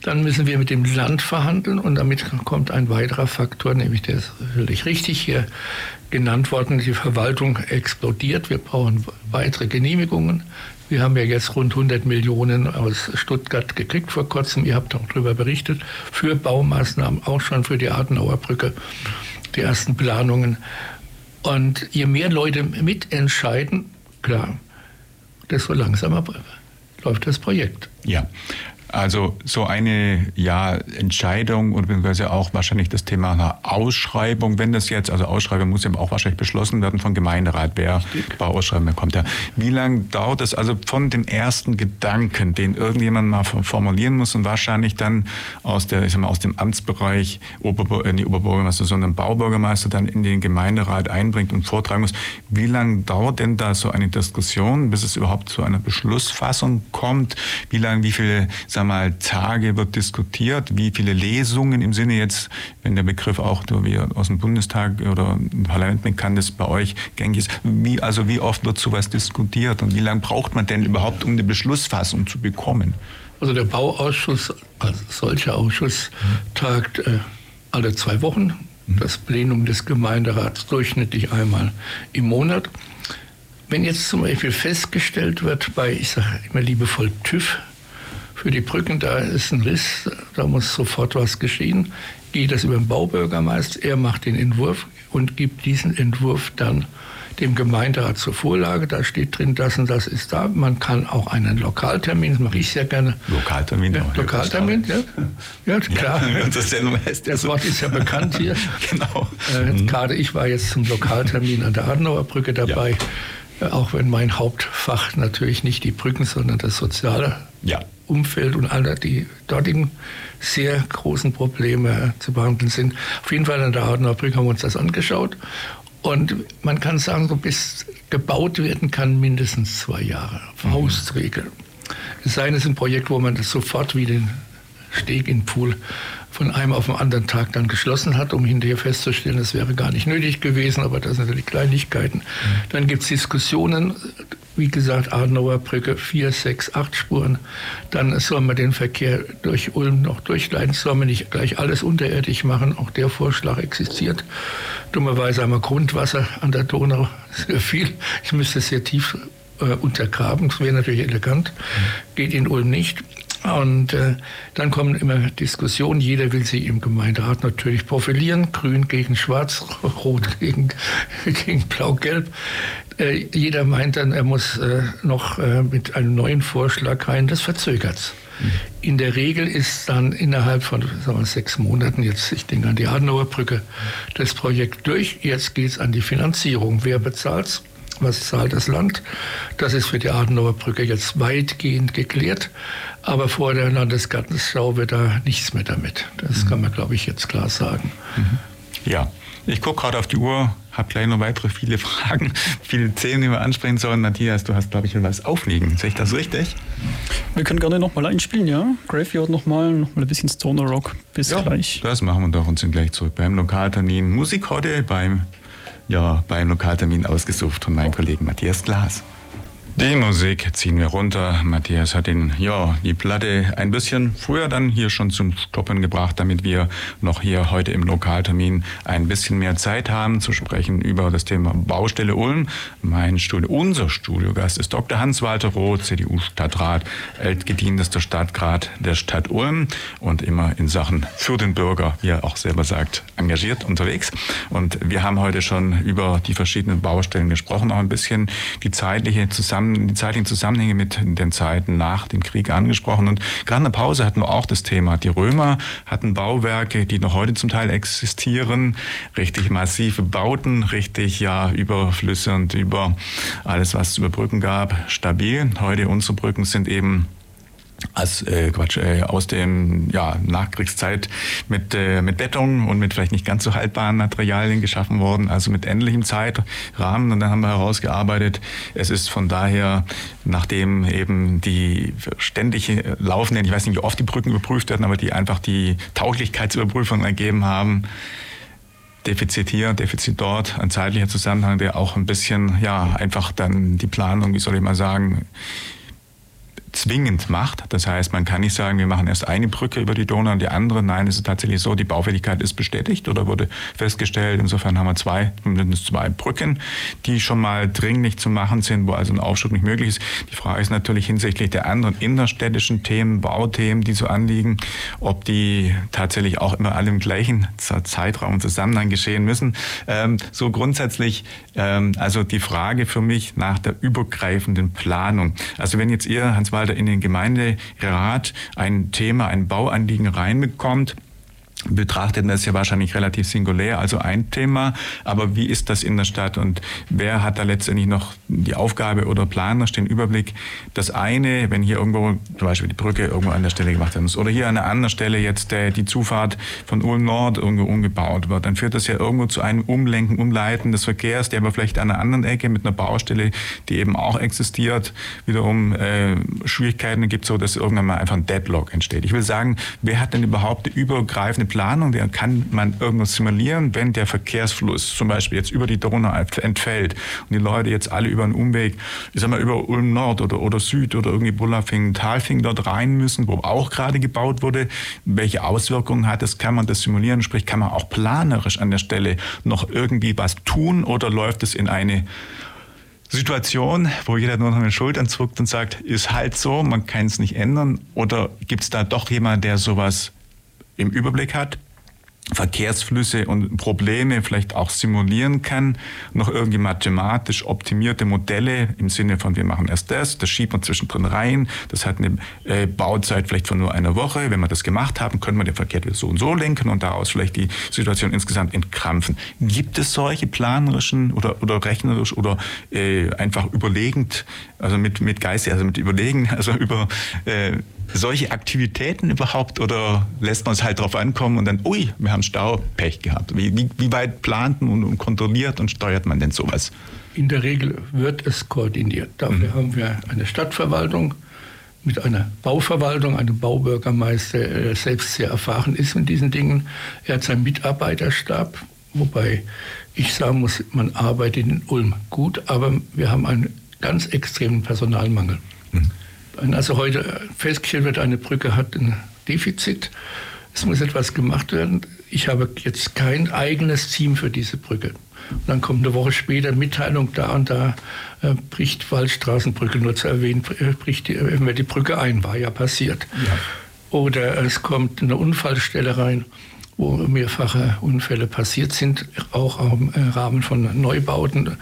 dann müssen wir mit dem Land verhandeln und damit kommt ein weiterer Faktor, nämlich der ist völlig richtig hier genannt worden, die Verwaltung explodiert. Wir brauchen weitere Genehmigungen. Wir haben ja jetzt rund 100 Millionen aus Stuttgart gekriegt vor kurzem. Ihr habt auch darüber berichtet. Für Baumaßnahmen, auch schon für die Adenauer Brücke, die ersten Planungen. Und je mehr Leute mitentscheiden, klar, desto langsamer läuft das Projekt.
Ja. Also so eine ja, Entscheidung und beziehungsweise auch wahrscheinlich das Thema einer Ausschreibung, wenn das jetzt, also Ausschreibung muss ja auch wahrscheinlich beschlossen werden vom Gemeinderat, wer bei Ausschreibung bekommt. Ja. Wie lange dauert es also von dem ersten Gedanken, den irgendjemand mal formulieren muss und wahrscheinlich dann aus, der, ich sag mal, aus dem Amtsbereich Ober, äh, Oberbürgermeister, sondern Baubürgermeister dann in den Gemeinderat einbringt und vortragen muss. Wie lange dauert denn da so eine Diskussion, bis es überhaupt zu einer Beschlussfassung kommt? Wie lange, wie viele, sagen mal, Tage wird diskutiert, wie viele Lesungen im Sinne jetzt, wenn der Begriff auch wie aus dem Bundestag oder im Parlament bekannt ist, bei euch gängig ist, wie, also wie oft wird sowas diskutiert und wie lange braucht man denn überhaupt, um eine Beschlussfassung zu bekommen?
Also der Bauausschuss als solcher Ausschuss tagt äh, alle zwei Wochen, mhm. das Plenum des Gemeinderats durchschnittlich einmal im Monat. Wenn jetzt zum Beispiel festgestellt wird bei, ich sage immer liebevoll TÜV, für die Brücken, da ist ein Riss, da muss sofort was geschehen. Geht das über den Baubürgermeister, er macht den Entwurf und gibt diesen Entwurf dann dem Gemeinderat zur Vorlage. Da steht drin, das und das ist da. Man kann auch einen Lokaltermin, das mache ich sehr gerne.
Lokaltermin,
ja, Lokaltermin, ja. Ja, klar. [LAUGHS] Ja, das, das Wort ist ja bekannt hier. [LAUGHS]
genau.
Äh, mhm. Gerade ich war jetzt zum Lokaltermin an der Adenauer Brücke dabei. Ja. Auch wenn mein Hauptfach natürlich nicht die Brücken, sondern das soziale ja. Umfeld und alle die dortigen sehr großen Probleme zu behandeln sind. Auf jeden Fall an der Adenauer Brücke haben wir uns das angeschaut. Und man kann sagen, so bis gebaut werden kann mindestens zwei Jahre. Faustregel. Es sei denn, es ist ein Projekt, wo man das sofort wie den Steg in den Pool von einem auf den anderen Tag dann geschlossen hat, um hinterher festzustellen, das wäre gar nicht nötig gewesen, aber das sind natürlich Kleinigkeiten. Mhm. Dann gibt es Diskussionen, wie gesagt, Adenauer Brücke, vier, sechs, acht Spuren. Dann soll man den Verkehr durch Ulm noch durchleiten, soll man nicht gleich alles unterirdisch machen. Auch der Vorschlag existiert. Dummerweise haben wir Grundwasser an der Donau, sehr viel. Ich müsste es sehr tief äh, untergraben, das wäre natürlich elegant. Mhm. Geht in Ulm nicht. Und äh, dann kommen immer Diskussionen. Jeder will sich im Gemeinderat natürlich profilieren. Grün gegen Schwarz, [LAUGHS] Rot gegen, [LAUGHS] gegen Blau-Gelb. Äh, jeder meint dann, er muss äh, noch äh, mit einem neuen Vorschlag rein. Das verzögert mhm. In der Regel ist dann innerhalb von sagen wir, sechs Monaten, jetzt ich denke an die Adenauer Brücke, das Projekt durch. Jetzt geht es an die Finanzierung. Wer bezahlt was zahlt das Land? Das ist für die Adenauer Brücke jetzt weitgehend geklärt. Aber vor der Landesgartenschau wird da nichts mehr damit. Das mhm. kann man, glaube ich, jetzt klar sagen.
Mhm. Ja, ich gucke gerade auf die Uhr, habe gleich noch weitere viele [LAUGHS] Fragen, viele Themen, die wir ansprechen sollen. Matthias, du hast, glaube ich, was aufliegen. Sehe ich das richtig?
Wir können gerne nochmal einspielen, ja. Graveyard nochmal, nochmal ein bisschen Stoner Rock. Bis ja, gleich.
Das machen wir doch und sind gleich zurück beim Lokaltermin. Musik heute beim ja, beim Lokaltermin ausgesucht von meinem Kollegen Matthias Glas. Die Musik ziehen wir runter. Matthias hat den, ja, die Platte ein bisschen früher dann hier schon zum Stoppen gebracht, damit wir noch hier heute im Lokaltermin ein bisschen mehr Zeit haben zu sprechen über das Thema Baustelle Ulm. Mein Studio, unser Studiogast ist Dr. Hans-Walter Roth, CDU-Stadtrat, ältgedientester Stadtrat der Stadt Ulm und immer in Sachen für den Bürger, wie er auch selber sagt, engagiert unterwegs. Und wir haben heute schon über die verschiedenen Baustellen gesprochen, auch ein bisschen die zeitliche Zusammenarbeit zusammen, die zeitlichen Zusammenhänge mit den Zeiten nach dem Krieg angesprochen. Und gerade in der Pause hatten wir auch das Thema. Die Römer hatten Bauwerke, die noch heute zum Teil existieren, richtig massive Bauten, richtig ja über Flüsse und über alles, was es über Brücken gab, stabil. Heute unsere Brücken sind eben als äh, Quatsch, äh, aus dem ja, Nachkriegszeit mit, äh, mit Beton und mit vielleicht nicht ganz so haltbaren Materialien geschaffen worden, also mit ähnlichem Zeitrahmen. Und dann haben wir herausgearbeitet, es ist von daher, nachdem eben die ständig laufenden, ich weiß nicht, wie oft die Brücken überprüft werden, aber die einfach die Tauglichkeitsüberprüfung ergeben haben, Defizit hier, Defizit dort, ein zeitlicher Zusammenhang, der auch ein bisschen, ja, einfach dann die Planung, wie soll ich mal sagen, zwingend macht. Das heißt, man kann nicht sagen, wir machen erst eine Brücke über die Donau und die andere. Nein, es ist tatsächlich so, die Baufälligkeit ist bestätigt oder wurde festgestellt. Insofern haben wir zwei, mindestens zwei Brücken, die schon mal dringlich zu machen sind, wo also ein Aufschub nicht möglich ist. Die Frage ist natürlich hinsichtlich der anderen innerstädtischen Themen, Bauthemen, die so anliegen, ob die tatsächlich auch immer alle im gleichen Zeitraum und Zusammenhang geschehen müssen. Ähm, so grundsätzlich, ähm, also die Frage für mich nach der übergreifenden Planung. Also wenn jetzt ihr, Hans Walter, Haushalter in den Gemeinderat ein Thema, ein Bauanliegen reinbekommt, betrachtet das ja wahrscheinlich relativ singulär, also ein Thema. Aber wie ist das in der Stadt und wer hat da letztendlich noch die Aufgabe oder planerisch den Überblick? Das eine, wenn hier irgendwo zum Beispiel die Brücke irgendwo an der Stelle gemacht werden muss oder hier an einer anderen Stelle jetzt der, die Zufahrt von Ulm Nord irgendwo umgebaut wird, dann führt das ja irgendwo zu einem Umlenken, Umleiten des Verkehrs, der aber vielleicht an einer anderen Ecke mit einer Baustelle, die eben auch existiert, wiederum äh, Schwierigkeiten gibt, so dass irgendwann mal einfach ein Deadlock entsteht. Ich will sagen, wer hat denn überhaupt eine übergreifende Planung, der kann man irgendwas simulieren, wenn der Verkehrsfluss zum Beispiel jetzt über die Donau entfällt und die Leute jetzt alle über einen Umweg, ich sag mal über Ulm Nord oder, oder Süd oder irgendwie Bullafing, Talfing dort rein müssen, wo auch gerade gebaut wurde, welche Auswirkungen hat das, kann man das simulieren, sprich kann man auch planerisch an der Stelle noch irgendwie was tun oder läuft es in eine Situation, wo jeder nur noch mit den Schultern zuckt und sagt, ist halt so, man kann es nicht ändern? Oder gibt es da doch jemanden, der sowas im Überblick hat, Verkehrsflüsse und Probleme vielleicht auch simulieren kann, noch irgendwie mathematisch optimierte Modelle im Sinne von, wir machen erst das, das schiebt man zwischendrin rein, das hat eine äh, Bauzeit vielleicht von nur einer Woche. Wenn wir das gemacht haben, können wir den Verkehr so und so lenken und daraus vielleicht die Situation insgesamt entkrampfen. Gibt es solche planerischen oder, oder rechnerisch oder äh, einfach überlegend, also mit, mit Geist, also mit Überlegen, [LAUGHS] also über äh, solche Aktivitäten überhaupt oder lässt man es halt drauf ankommen und dann, ui, wir haben Stau, Pech gehabt? Wie, wie, wie weit plant und, und, kontrolliert und steuert man denn sowas?
In der Regel wird es koordiniert. Dafür mhm. haben wir eine Stadtverwaltung mit einer Bauverwaltung, einem Baubürgermeister, der selbst sehr erfahren ist in diesen Dingen. Er hat seinen Mitarbeiterstab, wobei ich sagen muss, man arbeitet in Ulm gut, aber wir haben einen ganz extremen Personalmangel. Mhm. Wenn also heute festgestellt wird, eine Brücke hat ein Defizit, es muss etwas gemacht werden. Ich habe jetzt kein eigenes Team für diese Brücke. Und dann kommt eine Woche später Mitteilung, da und da äh, bricht Waldstraßenbrücke, nur zu erwähnen, äh, bricht die, äh, die Brücke ein, war ja passiert. Ja. Oder es kommt eine Unfallstelle rein, wo mehrfache Unfälle passiert sind, auch im Rahmen von Neubauten,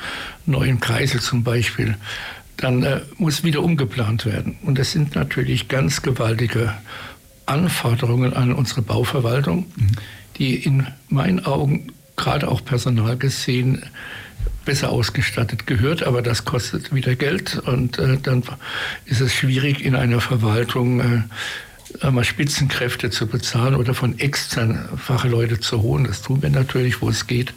neuen Kreisel zum Beispiel dann äh, muss wieder umgeplant werden. Und das sind natürlich ganz gewaltige Anforderungen an unsere Bauverwaltung, mhm. die in meinen Augen gerade auch personal gesehen besser ausgestattet gehört, aber das kostet wieder Geld und äh, dann ist es schwierig in einer Verwaltung äh, mal Spitzenkräfte zu bezahlen oder von externen Fachleute zu holen. Das tun wir natürlich, wo es geht.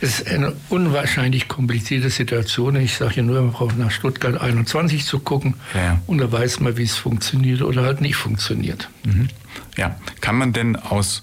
Es ist eine unwahrscheinlich komplizierte Situation. Ich sage ja nur, man braucht nach Stuttgart 21 zu gucken ja. und da weiß man, wie es funktioniert oder halt nicht funktioniert.
Mhm. Ja, kann man denn aus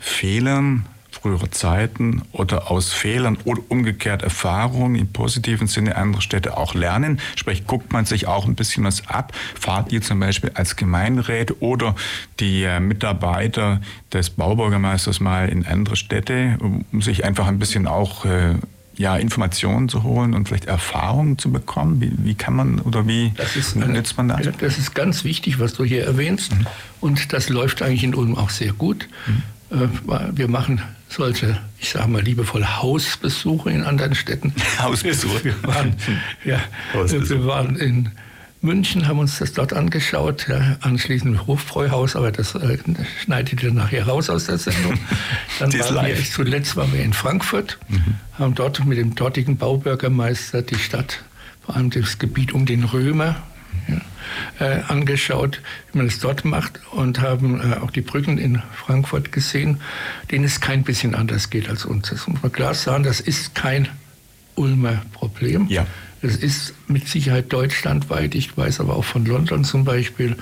Fehlern frühere Zeiten oder aus Fehlern oder umgekehrt Erfahrungen im positiven Sinne anderer Städte auch lernen. Sprich, guckt man sich auch ein bisschen was ab. Fahrt ihr zum Beispiel als Gemeinderäte oder die äh, Mitarbeiter des Baubürgermeisters mal in andere Städte, um sich einfach ein bisschen auch äh, ja, Informationen zu holen und vielleicht Erfahrungen zu bekommen? Wie, wie kann man oder wie
nützt man das? Das ist ganz wichtig, was du hier erwähnst. Mhm. Und das läuft eigentlich in Ulm auch sehr gut. Mhm. Äh, wir machen solche, ich sage mal liebevoll, Hausbesuche in anderen Städten. [LAUGHS]
Hausbesuche?
Wir waren, ja, wir waren in München, haben uns das dort angeschaut, ja, anschließend Hofbräuhaus, aber das äh, schneidet ihr nachher raus aus der Sendung. [LAUGHS] Dann waren wir, zuletzt waren wir in Frankfurt, mhm. haben dort mit dem dortigen Baubürgermeister die Stadt, vor allem das Gebiet um den Römer, ja, äh, angeschaut, wie man es dort macht und haben äh, auch die Brücken in Frankfurt gesehen, denen es kein bisschen anders geht als uns. Das muss man klar sagen, das ist kein Ulmer Problem. Ja. Es ist mit Sicherheit deutschlandweit. Ich weiß aber auch von London zum Beispiel,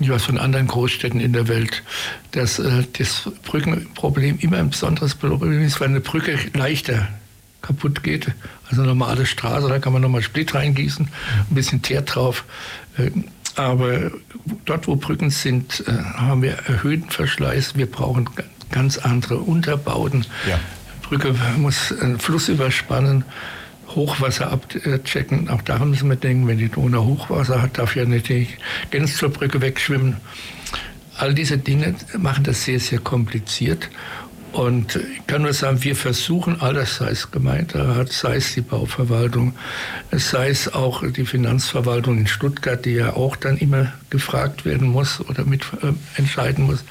ich weiß von anderen Großstädten in der Welt, dass äh, das Brückenproblem immer ein besonderes Problem ist, weil eine Brücke leichter kaputt geht. Also eine normale Straße, da kann man nochmal Split reingießen, ein bisschen Teer drauf. Äh, aber dort, wo Brücken sind, äh, haben wir erhöhten Verschleiß. Wir brauchen ganz andere Unterbauten. Ja. Brücke muss einen Fluss überspannen, Hochwasser abchecken. Auch da müssen wir denken, wenn die Donau Hochwasser hat, darf ja nicht die Gänse zur Brücke wegschwimmen. All diese Dinge machen das sehr, sehr kompliziert. Und ich kann nur sagen, wir versuchen alles, sei es Gemeinderat, sei es die Bauverwaltung, sei es auch die Finanzverwaltung in Stuttgart, die ja auch dann immer gefragt werden muss oder mit äh, entscheiden muss.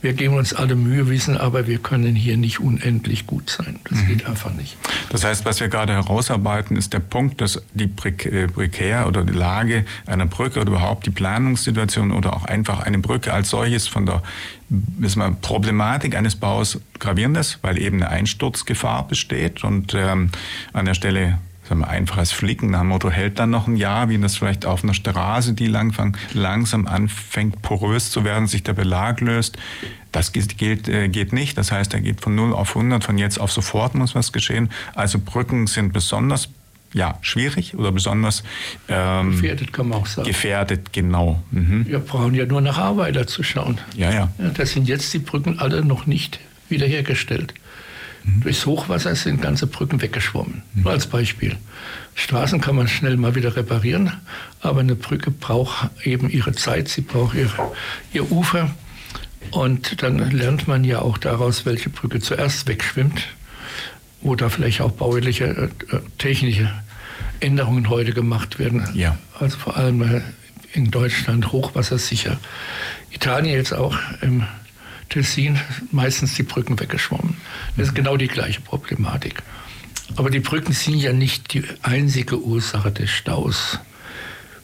Wir geben uns alle Mühe, wissen aber, wir können hier nicht unendlich gut sein. Das mhm. geht einfach nicht.
Das heißt, was wir gerade herausarbeiten, ist der Punkt, dass die äh, Prekär oder die Lage einer Brücke oder überhaupt die Planungssituation oder auch einfach eine Brücke als solches von der wissen wir, Problematik eines Baus gravierend ist, weil eben eine Einsturzgefahr besteht und ähm, an der Stelle sagen wir, einfaches Flicken nach dem Motto hält dann noch ein Jahr, wie das vielleicht auf einer Straße, die langfang, langsam anfängt porös zu werden, sich der Belag löst. Das geht, äh, geht nicht. Das heißt, er geht von 0 auf 100, von jetzt auf sofort muss was geschehen. Also Brücken sind besonders ja, schwierig oder besonders
ähm, gefährdet, kann man auch sagen.
Gefährdet, genau. Mhm.
Wir brauchen ja nur nach Arbeiter zu schauen.
Ja, ja.
ja da sind jetzt die Brücken alle noch nicht wiederhergestellt. Mhm. Durchs Hochwasser sind ganze Brücken weggeschwommen. Mhm. Nur als Beispiel. Straßen kann man schnell mal wieder reparieren, aber eine Brücke braucht eben ihre Zeit, sie braucht ihre, ihr Ufer. Und dann lernt man ja auch daraus, welche Brücke zuerst wegschwimmt wo da vielleicht auch bauliche, äh, technische Änderungen heute gemacht werden.
Ja.
Also vor allem äh, in Deutschland hochwassersicher. Italien jetzt auch im Tessin meistens die Brücken weggeschwommen. Das ist genau die gleiche Problematik. Aber die Brücken sind ja nicht die einzige Ursache des Staus.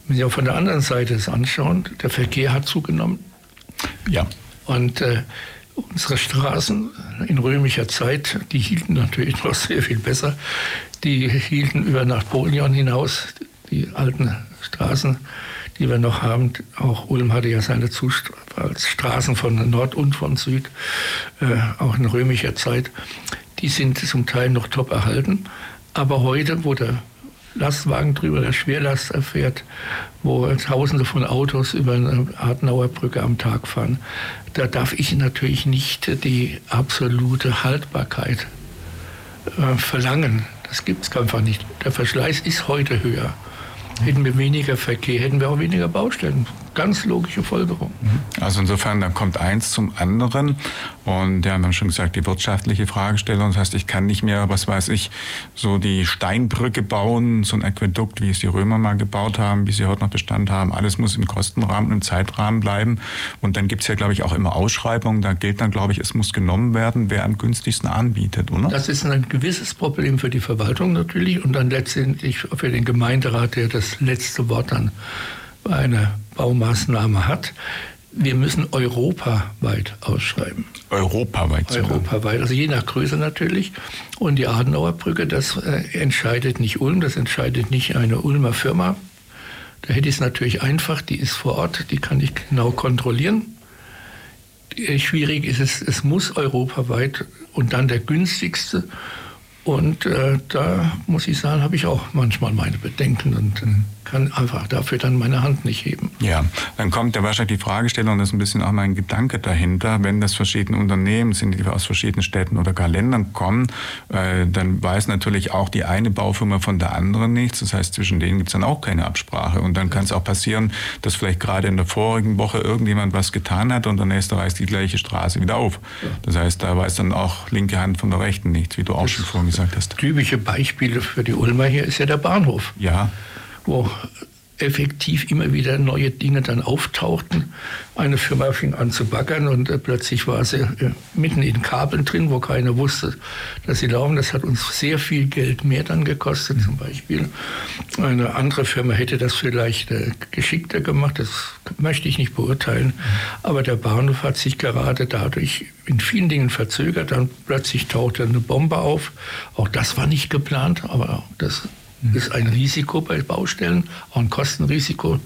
Wenn Sie auch von der anderen Seite es anschauen, der Verkehr hat zugenommen.
Ja.
Und äh, unsere Straßen in römischer Zeit, die hielten natürlich noch sehr viel besser. Die hielten über Napoleon hinaus, die alten Straßen, die wir noch haben. Auch Ulm hatte ja seine Straßen von Nord und von Süd, äh, auch in römischer Zeit. Die sind zum Teil noch top erhalten. Aber heute, wo der Lastwagen drüber, der Schwerlaster fährt, wo Tausende von Autos über eine Adenauer Brücke am Tag fahren. Da darf ich natürlich nicht die absolute Haltbarkeit äh, verlangen. Das gibt es einfach nicht. Der Verschleiß ist heute höher. Hätten wir weniger Verkehr, hätten wir auch weniger Baustellen. Ganz logische Folgerung.
Mhm. Also insofern, dann kommt eins zum anderen. Und ja, wir haben schon gesagt, die wirtschaftliche Fragestellung. Das heißt, ich kann nicht mehr, was weiß ich, so die Steinbrücke bauen, so ein Aquädukt, wie es die Römer mal gebaut haben, wie sie heute noch Bestand haben. Alles muss im Kostenrahmen, im Zeitrahmen bleiben. Und dann gibt es ja, glaube ich, auch immer Ausschreibungen. Da gilt dann, glaube ich, es muss genommen werden, wer am günstigsten anbietet, oder?
Das ist ein gewisses Problem für die Verwaltung natürlich und dann letztendlich für den Gemeinderat, der das letzte Wort dann bei einer Baumaßnahme hat. Wir müssen europaweit ausschreiben.
Europaweit?
Europaweit, also je nach Größe natürlich. Und die Adenauer Brücke, das äh, entscheidet nicht Ulm, das entscheidet nicht eine Ulmer Firma. Da hätte ich es natürlich einfach, die ist vor Ort, die kann ich genau kontrollieren. Äh, schwierig ist es, es muss europaweit und dann der günstigste. Und äh, da muss ich sagen, habe ich auch manchmal meine Bedenken und äh, kann einfach dafür dann meine Hand nicht heben.
Ja, dann kommt ja wahrscheinlich die Fragestellung, das ist ein bisschen auch mein Gedanke dahinter, wenn das verschiedene Unternehmen sind, die aus verschiedenen Städten oder gar Ländern kommen, äh, dann weiß natürlich auch die eine Baufirma von der anderen nichts. Das heißt, zwischen denen gibt es dann auch keine Absprache. Und dann kann es auch passieren, dass vielleicht gerade in der vorigen Woche irgendjemand was getan hat und der nächste reißt die gleiche Straße wieder auf. Ja. Das heißt, da weiß dann auch linke Hand von der rechten nichts, wie du auch das schon vorhin gesagt hast.
Typische Beispiele für die Ulmer hier ist ja der Bahnhof.
Ja
wo effektiv immer wieder neue Dinge dann auftauchten. Eine Firma fing an zu baggern und äh, plötzlich war sie äh, mitten in Kabeln drin, wo keiner wusste, dass sie laufen. Das hat uns sehr viel Geld mehr dann gekostet zum Beispiel. Eine andere Firma hätte das vielleicht äh, geschickter gemacht, das möchte ich nicht beurteilen. Aber der Bahnhof hat sich gerade dadurch in vielen Dingen verzögert. Dann plötzlich tauchte eine Bombe auf. Auch das war nicht geplant, aber das ist ein Risiko bei Baustellen, auch ein Kostenrisiko.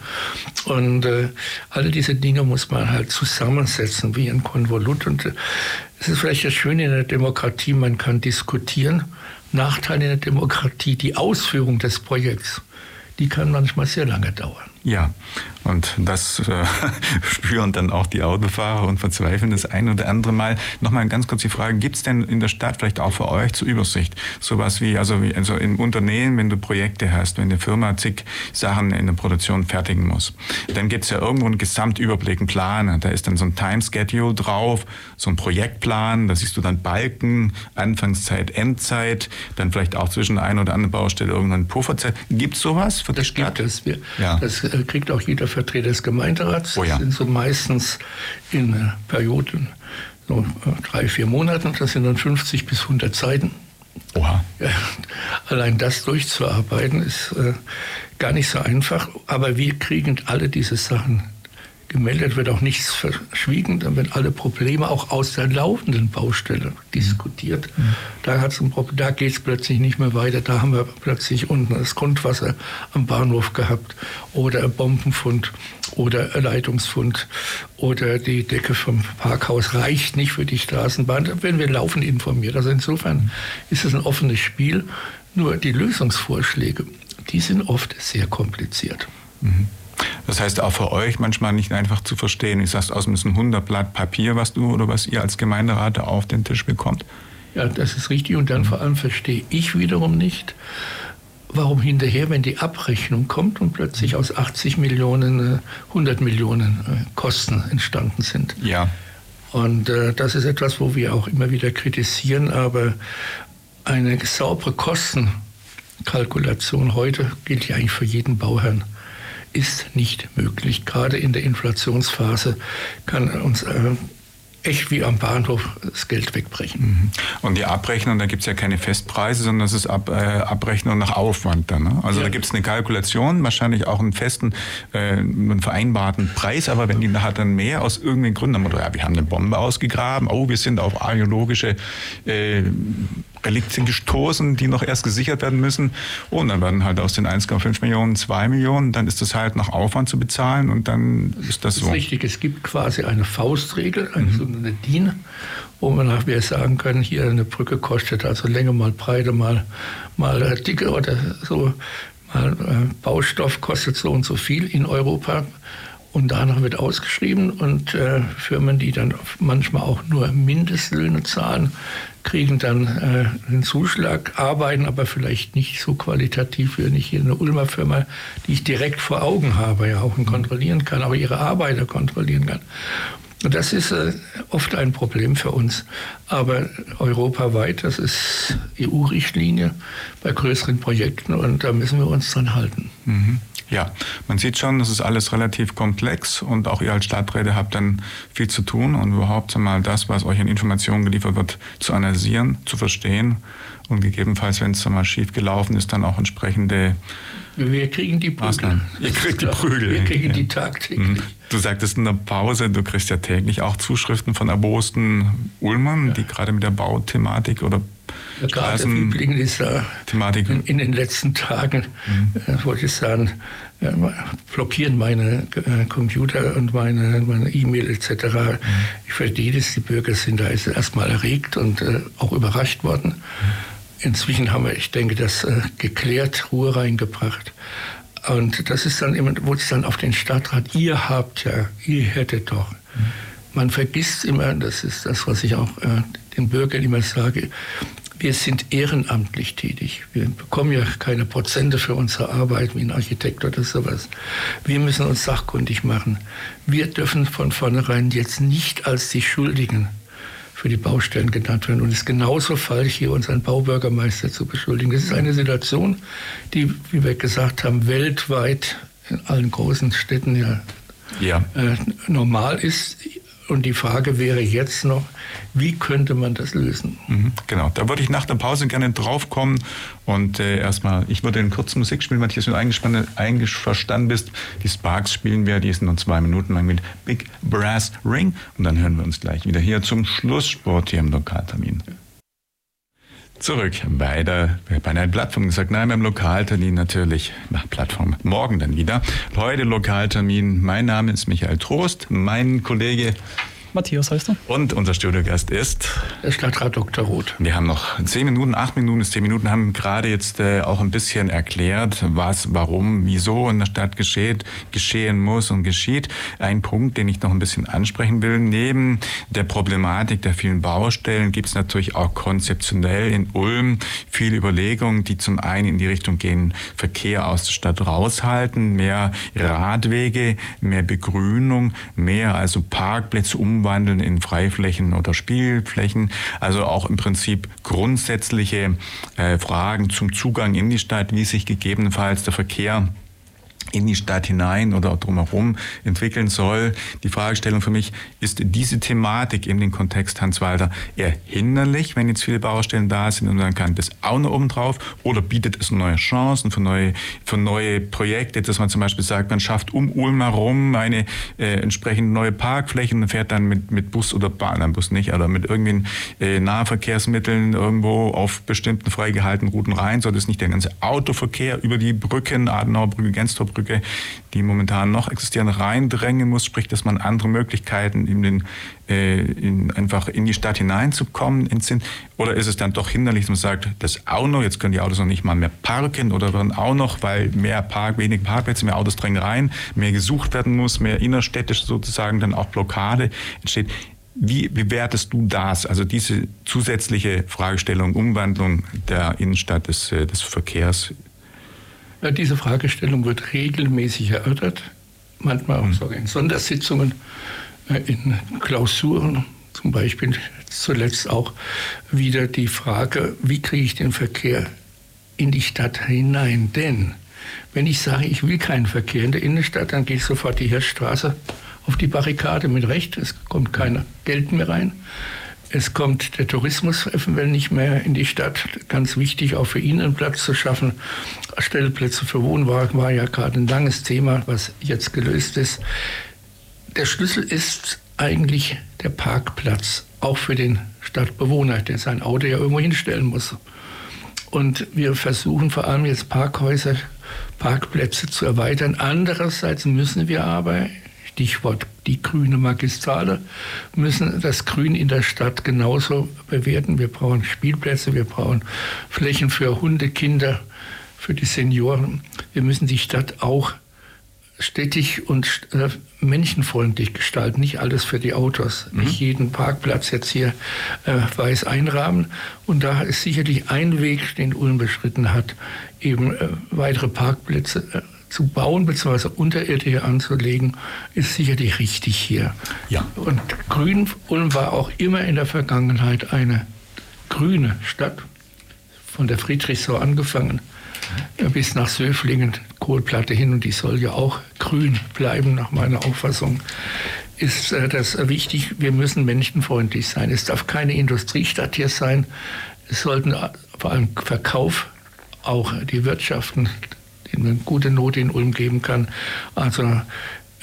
Und äh, alle diese Dinge muss man halt zusammensetzen wie ein Konvolut. Und äh, es ist vielleicht das Schöne in der Demokratie, man kann diskutieren. Nachteil in der Demokratie, die Ausführung des Projekts, die kann manchmal sehr lange dauern.
Ja, und das äh, [LAUGHS] spüren dann auch die Autofahrer und verzweifeln das ein oder andere Mal. Nochmal ganz kurz die Frage, gibt es denn in der Stadt vielleicht auch für euch zur Übersicht sowas wie, also, wie, also im Unternehmen, wenn du Projekte hast, wenn eine Firma zig Sachen in der Produktion fertigen muss, dann gibt es ja irgendwo einen Gesamtüberblick, einen Plan, da ist dann so ein Time-Schedule drauf, so ein Projektplan, da siehst du dann Balken, Anfangszeit, Endzeit, dann vielleicht auch zwischen der einen oder anderen Baustelle irgendeine Pufferzeit. Gibt es sowas
für das die Stadt? Gibt es. Wir, ja. Das äh, kriegt auch jeder Vertreter des Gemeinderats. Oh ja. Das sind so meistens in äh, Perioden so äh, drei, vier Monaten. Das sind dann 50 bis 100 Seiten. Oha. Ja, allein das durchzuarbeiten ist äh, gar nicht so einfach. Aber wir kriegen alle diese Sachen gemeldet, wird auch nichts verschwiegen, dann werden alle Probleme auch aus der laufenden Baustelle diskutiert. Mhm. Da, da geht es plötzlich nicht mehr weiter, da haben wir plötzlich unten das Grundwasser am Bahnhof gehabt oder Bombenfund oder Leitungsfund oder die Decke vom Parkhaus reicht nicht für die Straßenbahn, dann werden wir laufend informiert. Also insofern ist es ein offenes Spiel, nur die Lösungsvorschläge, die sind oft sehr kompliziert.
Mhm. Das heißt auch für euch manchmal nicht einfach zu verstehen. Ich sage aus dem 100 Blatt Papier, was du oder was ihr als Gemeinderat auf den Tisch bekommt.
Ja, das ist richtig. Und dann vor allem verstehe ich wiederum nicht, warum hinterher, wenn die Abrechnung kommt und plötzlich aus 80 Millionen 100 äh, Millionen äh, Kosten entstanden sind.
Ja.
Und äh, das ist etwas, wo wir auch immer wieder kritisieren, aber eine saubere Kostenkalkulation heute gilt ja eigentlich für jeden Bauherrn ist nicht möglich. Gerade in der Inflationsphase kann uns äh, echt wie am Bahnhof das Geld wegbrechen. Mhm.
Und die Abrechnung, da gibt es ja keine Festpreise, sondern das ist Ab, äh, Abrechnung nach Aufwand dann. Ne? Also ja. da gibt es eine Kalkulation, wahrscheinlich auch einen festen, äh, einen vereinbarten Preis, aber wenn die nachher dann mehr aus irgendeinen Gründen haben, oder ja, wir haben eine Bombe ausgegraben, oh, wir sind auf archäologische äh, Reliktien gestoßen, die noch erst gesichert werden müssen. Und dann werden halt aus den 1,5 Millionen 2 Millionen. Dann ist das halt nach Aufwand zu bezahlen und dann ist das, so.
Das ist richtig. Es gibt quasi eine Faustregel, eine mhm. sogenannte DIN, wo man nachher sagen können, hier eine Brücke kostet also Länge mal Breite mal, mal Dicke oder so. Mal äh, Baustoff kostet so und so viel in Europa. Und danach wird ausgeschrieben und äh, Firmen, die dann manchmal auch nur Mindestlöhne zahlen, kriegen dann äh, einen Zuschlag, arbeiten aber vielleicht nicht so qualitativ wie nicht hier eine Ulmer Firma, die ich direkt vor Augen habe, ja auch kontrollieren kann, aber ihre Arbeiter kontrollieren kann. Und das ist äh, oft ein Problem für uns. Aber europaweit, das ist EU-Richtlinie bei größeren Projekten und da müssen wir uns dran halten.
Mhm. Ja, man sieht schon, das ist alles relativ komplex und auch ihr als Stadträte habt dann viel zu tun und überhaupt einmal das, was euch an Informationen geliefert wird, zu analysieren, zu verstehen und gegebenenfalls, wenn es mal schief gelaufen ist, dann auch entsprechende
wir kriegen die Prügel.
Ihr kriegt die Prügel.
Wir kriegen ja. die tagtäglich. Mhm.
Du sagtest in der Pause, du kriegst ja täglich auch Zuschriften von erbosten Ulmern, ja. die gerade mit der Bauthematik oder
Liebling ist da Thematik. In, in, den letzten Tagen, mhm. äh, wollte ich sagen, äh, blockieren meine äh, Computer und meine E-Mail e etc. Mhm. Ich verstehe das, die Bürger sind da erstmal erregt und äh, auch überrascht worden. Mhm Inzwischen haben wir, ich denke, das äh, geklärt, Ruhe reingebracht. Und das ist dann immer, wo es dann auf den Stadtrat, ihr habt ja, ihr hättet doch. Mhm. Man vergisst immer, das ist das, was ich auch äh, den Bürgern immer sage, wir sind ehrenamtlich tätig. Wir bekommen ja keine Prozente für unsere Arbeit wie ein Architekt oder sowas. Wir müssen uns sachkundig machen. Wir dürfen von vornherein jetzt nicht als die Schuldigen für die Baustellen genannt werden. Und es ist genauso falsch, hier unseren Baubürgermeister zu beschuldigen. Das ist eine Situation, die, wie wir gesagt haben, weltweit in allen großen Städten ja, ja. Äh, normal ist. Und die Frage wäre jetzt noch, wie könnte man das lösen?
Mhm, genau, da würde ich nach der Pause gerne drauf kommen. Und äh, erstmal, ich würde einen kurzen Musik spielen, wenn du einverstanden bist. Die Sparks spielen wir, die sind nur zwei Minuten lang mit Big Brass Ring. Und dann hören wir uns gleich wieder hier zum Schlusssport hier im Lokaltermin. Zurück bei der bei einer Plattform gesagt, nein, beim Lokaltermin natürlich. Nach Plattform morgen dann wieder. Heute Lokaltermin. Mein Name ist Michael Trost. Mein Kollege
Matthias heißt er.
Und unser Studiogast ist
der Stadtrat Dr. Roth.
Wir haben noch zehn Minuten, acht Minuten bis zehn Minuten, haben gerade jetzt äh, auch ein bisschen erklärt, was, warum, wieso in der Stadt geschieht, geschehen muss und geschieht. Ein Punkt, den ich noch ein bisschen ansprechen will, neben der Problematik der vielen Baustellen gibt es natürlich auch konzeptionell in Ulm viele Überlegungen, die zum einen in die Richtung gehen, Verkehr aus der Stadt raushalten, mehr Radwege, mehr Begrünung, mehr also Parkplätze um umwandeln in Freiflächen oder Spielflächen. Also auch im Prinzip grundsätzliche äh, Fragen zum Zugang in die Stadt, wie sich gegebenenfalls der Verkehr in die Stadt hinein oder drumherum entwickeln soll. Die Fragestellung für mich, ist diese Thematik in den Kontext Hans Walter eher hinderlich, wenn jetzt viele Baustellen da sind und man kann das auch noch oben drauf oder bietet es neue Chancen für neue, für neue Projekte, dass man zum Beispiel sagt, man schafft um Ulm herum eine äh, entsprechend neue Parkfläche und fährt dann mit, mit Bus oder Bahn, nein, Bus nicht, aber mit irgendwelchen äh, Nahverkehrsmitteln irgendwo auf bestimmten freigehaltenen Routen rein, so dass nicht der ganze Autoverkehr über die Brücken, Adenauerbrücke, Genstorbrücke, Brücke, die momentan noch existieren, reindrängen muss, sprich, dass man andere Möglichkeiten in den, äh, in, einfach in die Stadt hineinzukommen sind? Oder ist es dann doch hinderlich, dass man sagt, das auch noch, jetzt können die Autos noch nicht mal mehr parken oder werden auch noch, weil mehr Park, wenig Parkplätze, mehr Autos drängen rein, mehr gesucht werden muss, mehr innerstädtisch sozusagen dann auch Blockade entsteht. Wie bewertest du das, also diese zusätzliche Fragestellung, Umwandlung der Innenstadt des, äh, des Verkehrs
diese Fragestellung wird regelmäßig erörtert, manchmal auch mhm. sogar in Sondersitzungen, äh, in Klausuren, zum Beispiel zuletzt auch wieder die Frage, wie kriege ich den Verkehr in die Stadt hinein? Denn wenn ich sage, ich will keinen Verkehr in der Innenstadt, dann geht sofort die Hirschstraße auf die Barrikade mit Recht. Es kommt kein Geld mehr rein. Es kommt der Tourismus eventuell nicht mehr in die Stadt. Ganz wichtig, auch für ihn einen Platz zu schaffen. Stellplätze für Wohnwagen war ja gerade ein langes Thema, was jetzt gelöst ist. Der Schlüssel ist eigentlich der Parkplatz, auch für den Stadtbewohner, der sein Auto ja irgendwo hinstellen muss. Und wir versuchen vor allem jetzt Parkhäuser, Parkplätze zu erweitern. Andererseits müssen wir aber Stichwort die grüne Magistrale, müssen das Grün in der Stadt genauso bewerten. Wir brauchen Spielplätze, wir brauchen Flächen für Hunde, Kinder, für die Senioren. Wir müssen die Stadt auch städtisch und äh, menschenfreundlich gestalten. Nicht alles für die Autos. Mhm. Nicht jeden Parkplatz jetzt hier äh, weiß einrahmen. Und da ist sicherlich ein Weg, den Ulm beschritten hat, eben äh, weitere Parkplätze äh, zu bauen bzw. unterirdische anzulegen, ist sicherlich richtig hier. Ja. Und Grün Ulm war auch immer in der Vergangenheit eine grüne Stadt, von der Friedrichsau angefangen bis nach Söflingen, Kohlplatte hin und die soll ja auch grün bleiben, nach meiner Auffassung ist äh, das wichtig. Wir müssen menschenfreundlich sein. Es darf keine Industriestadt hier sein. Es sollten vor allem Verkauf, auch die Wirtschaften man gute Note in Ulm geben kann. Also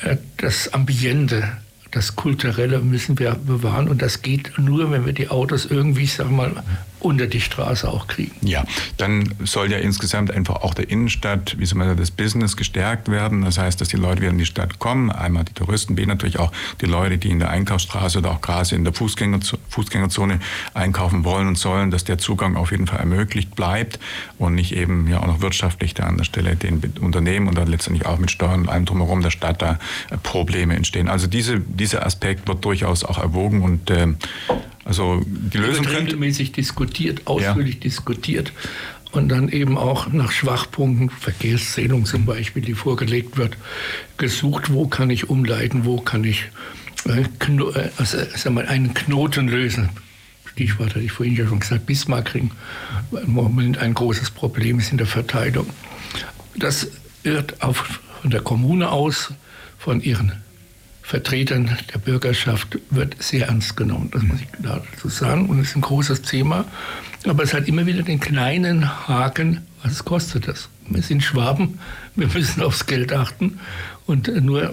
äh, das Ambiente, das Kulturelle müssen wir bewahren und das geht nur, wenn wir die Autos irgendwie, ich sag mal, unter die Straße auch kriegen.
Ja, dann soll ja insgesamt einfach auch der Innenstadt, wie soll man sagen, das Business gestärkt werden. Das heißt, dass die Leute wieder in die Stadt kommen. Einmal die Touristen, B natürlich auch die Leute, die in der Einkaufsstraße oder auch gerade in der Fußgänger, Fußgängerzone einkaufen wollen und sollen, dass der Zugang auf jeden Fall ermöglicht bleibt und nicht eben ja auch noch wirtschaftlich da an der Stelle den Unternehmen und dann letztendlich auch mit Steuern und allem drumherum der Stadt da äh, Probleme entstehen. Also diese, dieser Aspekt wird durchaus auch erwogen und äh, also die Lösung
wird regelmäßig diskutiert, ausführlich ja. diskutiert und dann eben auch nach Schwachpunkten, Verkehrszählung zum Beispiel, die vorgelegt wird, gesucht, wo kann ich umleiten, wo kann ich äh, äh also, sag mal, einen Knoten lösen. Stichwort hatte ich vorhin ja schon gesagt, Bismarckring, im Moment ein großes Problem ist in der Verteilung. Das wird auf, von der Kommune aus, von ihren Vertretern der Bürgerschaft wird sehr ernst genommen, das muss ich dazu sagen. Und es ist ein großes Thema. Aber es hat immer wieder den kleinen Haken, was kostet das? Wir sind Schwaben, wir müssen aufs Geld achten. Und nur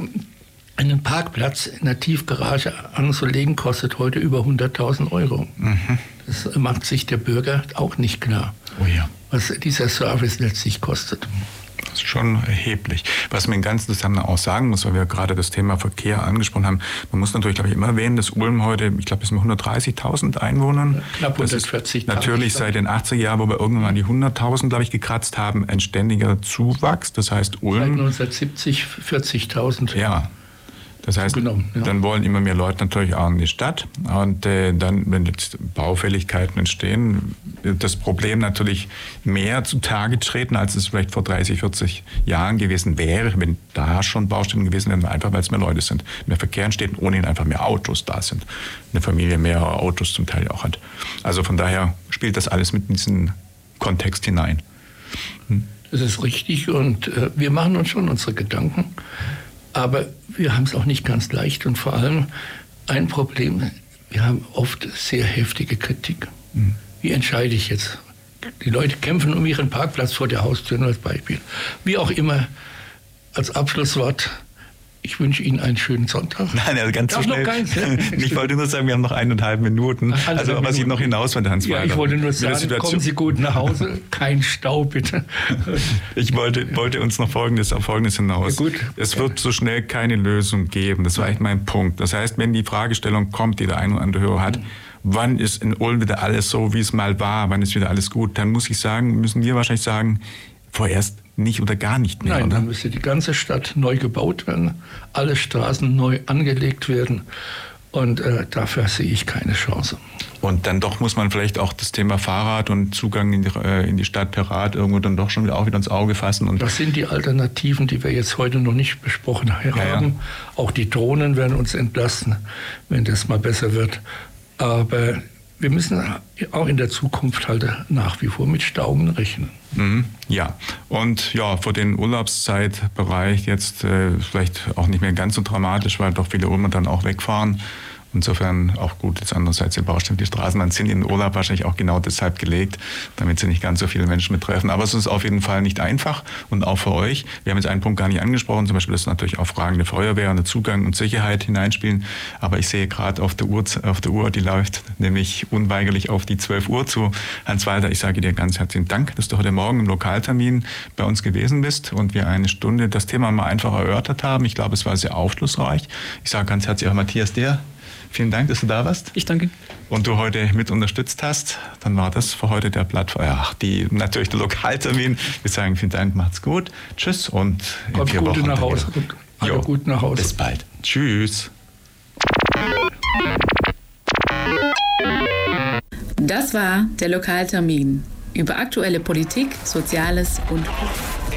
einen Parkplatz in der Tiefgarage anzulegen, kostet heute über 100.000 Euro. Mhm. Das macht sich der Bürger auch nicht klar, oh ja. was dieser Service letztlich kostet.
Ist schon erheblich. Was man in ganzen Zusammenhang auch sagen muss, weil wir gerade das Thema Verkehr angesprochen haben, man muss natürlich, glaube ich, immer erwähnen, dass Ulm heute, ich glaube, es sind 130.000 Einwohnern.
Knapp 140.000.
Natürlich seit den 80er Jahren, wo wir irgendwann mal die 100.000, glaube ich, gekratzt haben, ein ständiger Zuwachs. Das heißt, Ulm...
Seit 1970 40.000.
Ja, das heißt, ja. dann wollen immer mehr Leute natürlich auch in die Stadt. Und äh, dann, wenn jetzt Baufälligkeiten entstehen, wird das Problem natürlich mehr zutage treten, als es vielleicht vor 30, 40 Jahren gewesen wäre, wenn da schon Baustellen gewesen wären, einfach weil es mehr Leute sind. Mehr Verkehr entsteht und ohnehin einfach mehr Autos da sind. Eine Familie mehrere Autos zum Teil auch hat. Also von daher spielt das alles mit in diesen Kontext hinein.
Hm. Das ist richtig und äh, wir machen uns schon unsere Gedanken. Aber wir haben es auch nicht ganz leicht und vor allem ein Problem, wir haben oft sehr heftige Kritik. Mhm. Wie entscheide ich jetzt? Die Leute kämpfen um ihren Parkplatz vor der Haustür, nur als Beispiel. Wie auch immer, als Abschlusswort, ich wünsche Ihnen einen schönen Sonntag.
Nein, also ganz so schnell. Keins, [LAUGHS] ich wollte nur sagen, wir haben noch eineinhalb Minuten. Also, also was Minuten. ich noch hinaus wollte, Hans
Ja, ich wollte nur sagen, kommen Sie gut nach Hause. [LAUGHS] Kein Stau, bitte.
ich wollte, wollte uns noch Folgendes, auf Folgendes hinaus. Ja, gut. Es wird so schnell keine Lösung geben. Das war echt mein Punkt. Das heißt, wenn die Fragestellung kommt, die der eine oder andere Hörer hat, wann ist in Ulm wieder alles so, wie es mal war, wann ist wieder alles gut, dann muss ich sagen, müssen wir wahrscheinlich sagen, vorerst nicht oder gar nicht mehr.
Nein,
oder?
dann müsste die ganze Stadt neu gebaut werden, alle Straßen neu angelegt werden. Und äh, dafür sehe ich keine Chance.
Und dann doch muss man vielleicht auch das Thema Fahrrad und Zugang in die, äh, in die Stadt per Rad irgendwo dann doch schon wieder auch wieder ins Auge fassen. Und
das sind die Alternativen, die wir jetzt heute noch nicht besprochen haben. Ja, ja. Auch die Drohnen werden uns entlasten, wenn das mal besser wird. Aber wir müssen auch in der Zukunft halt nach wie vor mit Stauungen rechnen.
Mhm, ja, und ja, vor den Urlaubszeitbereich jetzt äh, vielleicht auch nicht mehr ganz so dramatisch, weil doch viele Ulmer dann auch wegfahren. Insofern auch gut, jetzt andererseits die Baustellen, die Straßenbahn sind in den Urlaub wahrscheinlich auch genau deshalb gelegt, damit sie nicht ganz so viele Menschen betreffen. Aber es ist auf jeden Fall nicht einfach und auch für euch. Wir haben jetzt einen Punkt gar nicht angesprochen, zum Beispiel, dass natürlich auch Fragen der Feuerwehr und der Zugang und Sicherheit hineinspielen. Aber ich sehe gerade auf der Uhr, auf der Uhr, die läuft nämlich unweigerlich auf die 12 Uhr zu. Hans Walter, ich sage dir ganz herzlichen Dank, dass du heute Morgen im Lokaltermin bei uns gewesen bist und wir eine Stunde das Thema mal einfach erörtert haben. Ich glaube, es war sehr aufschlussreich. Ich sage ganz herzlich auch Matthias dir Vielen Dank, dass du da warst.
Ich danke.
Und du heute mit unterstützt hast. Dann war das für heute der Plattform. Ach, die, natürlich der Lokaltermin. Wir sagen vielen Dank, macht's gut. Tschüss und
in Kommt vier Wochen. Nach Hause.
Jo, gut nach Hause. Bis bald. Tschüss.
Das war der Lokaltermin über aktuelle Politik, Soziales und Kultur.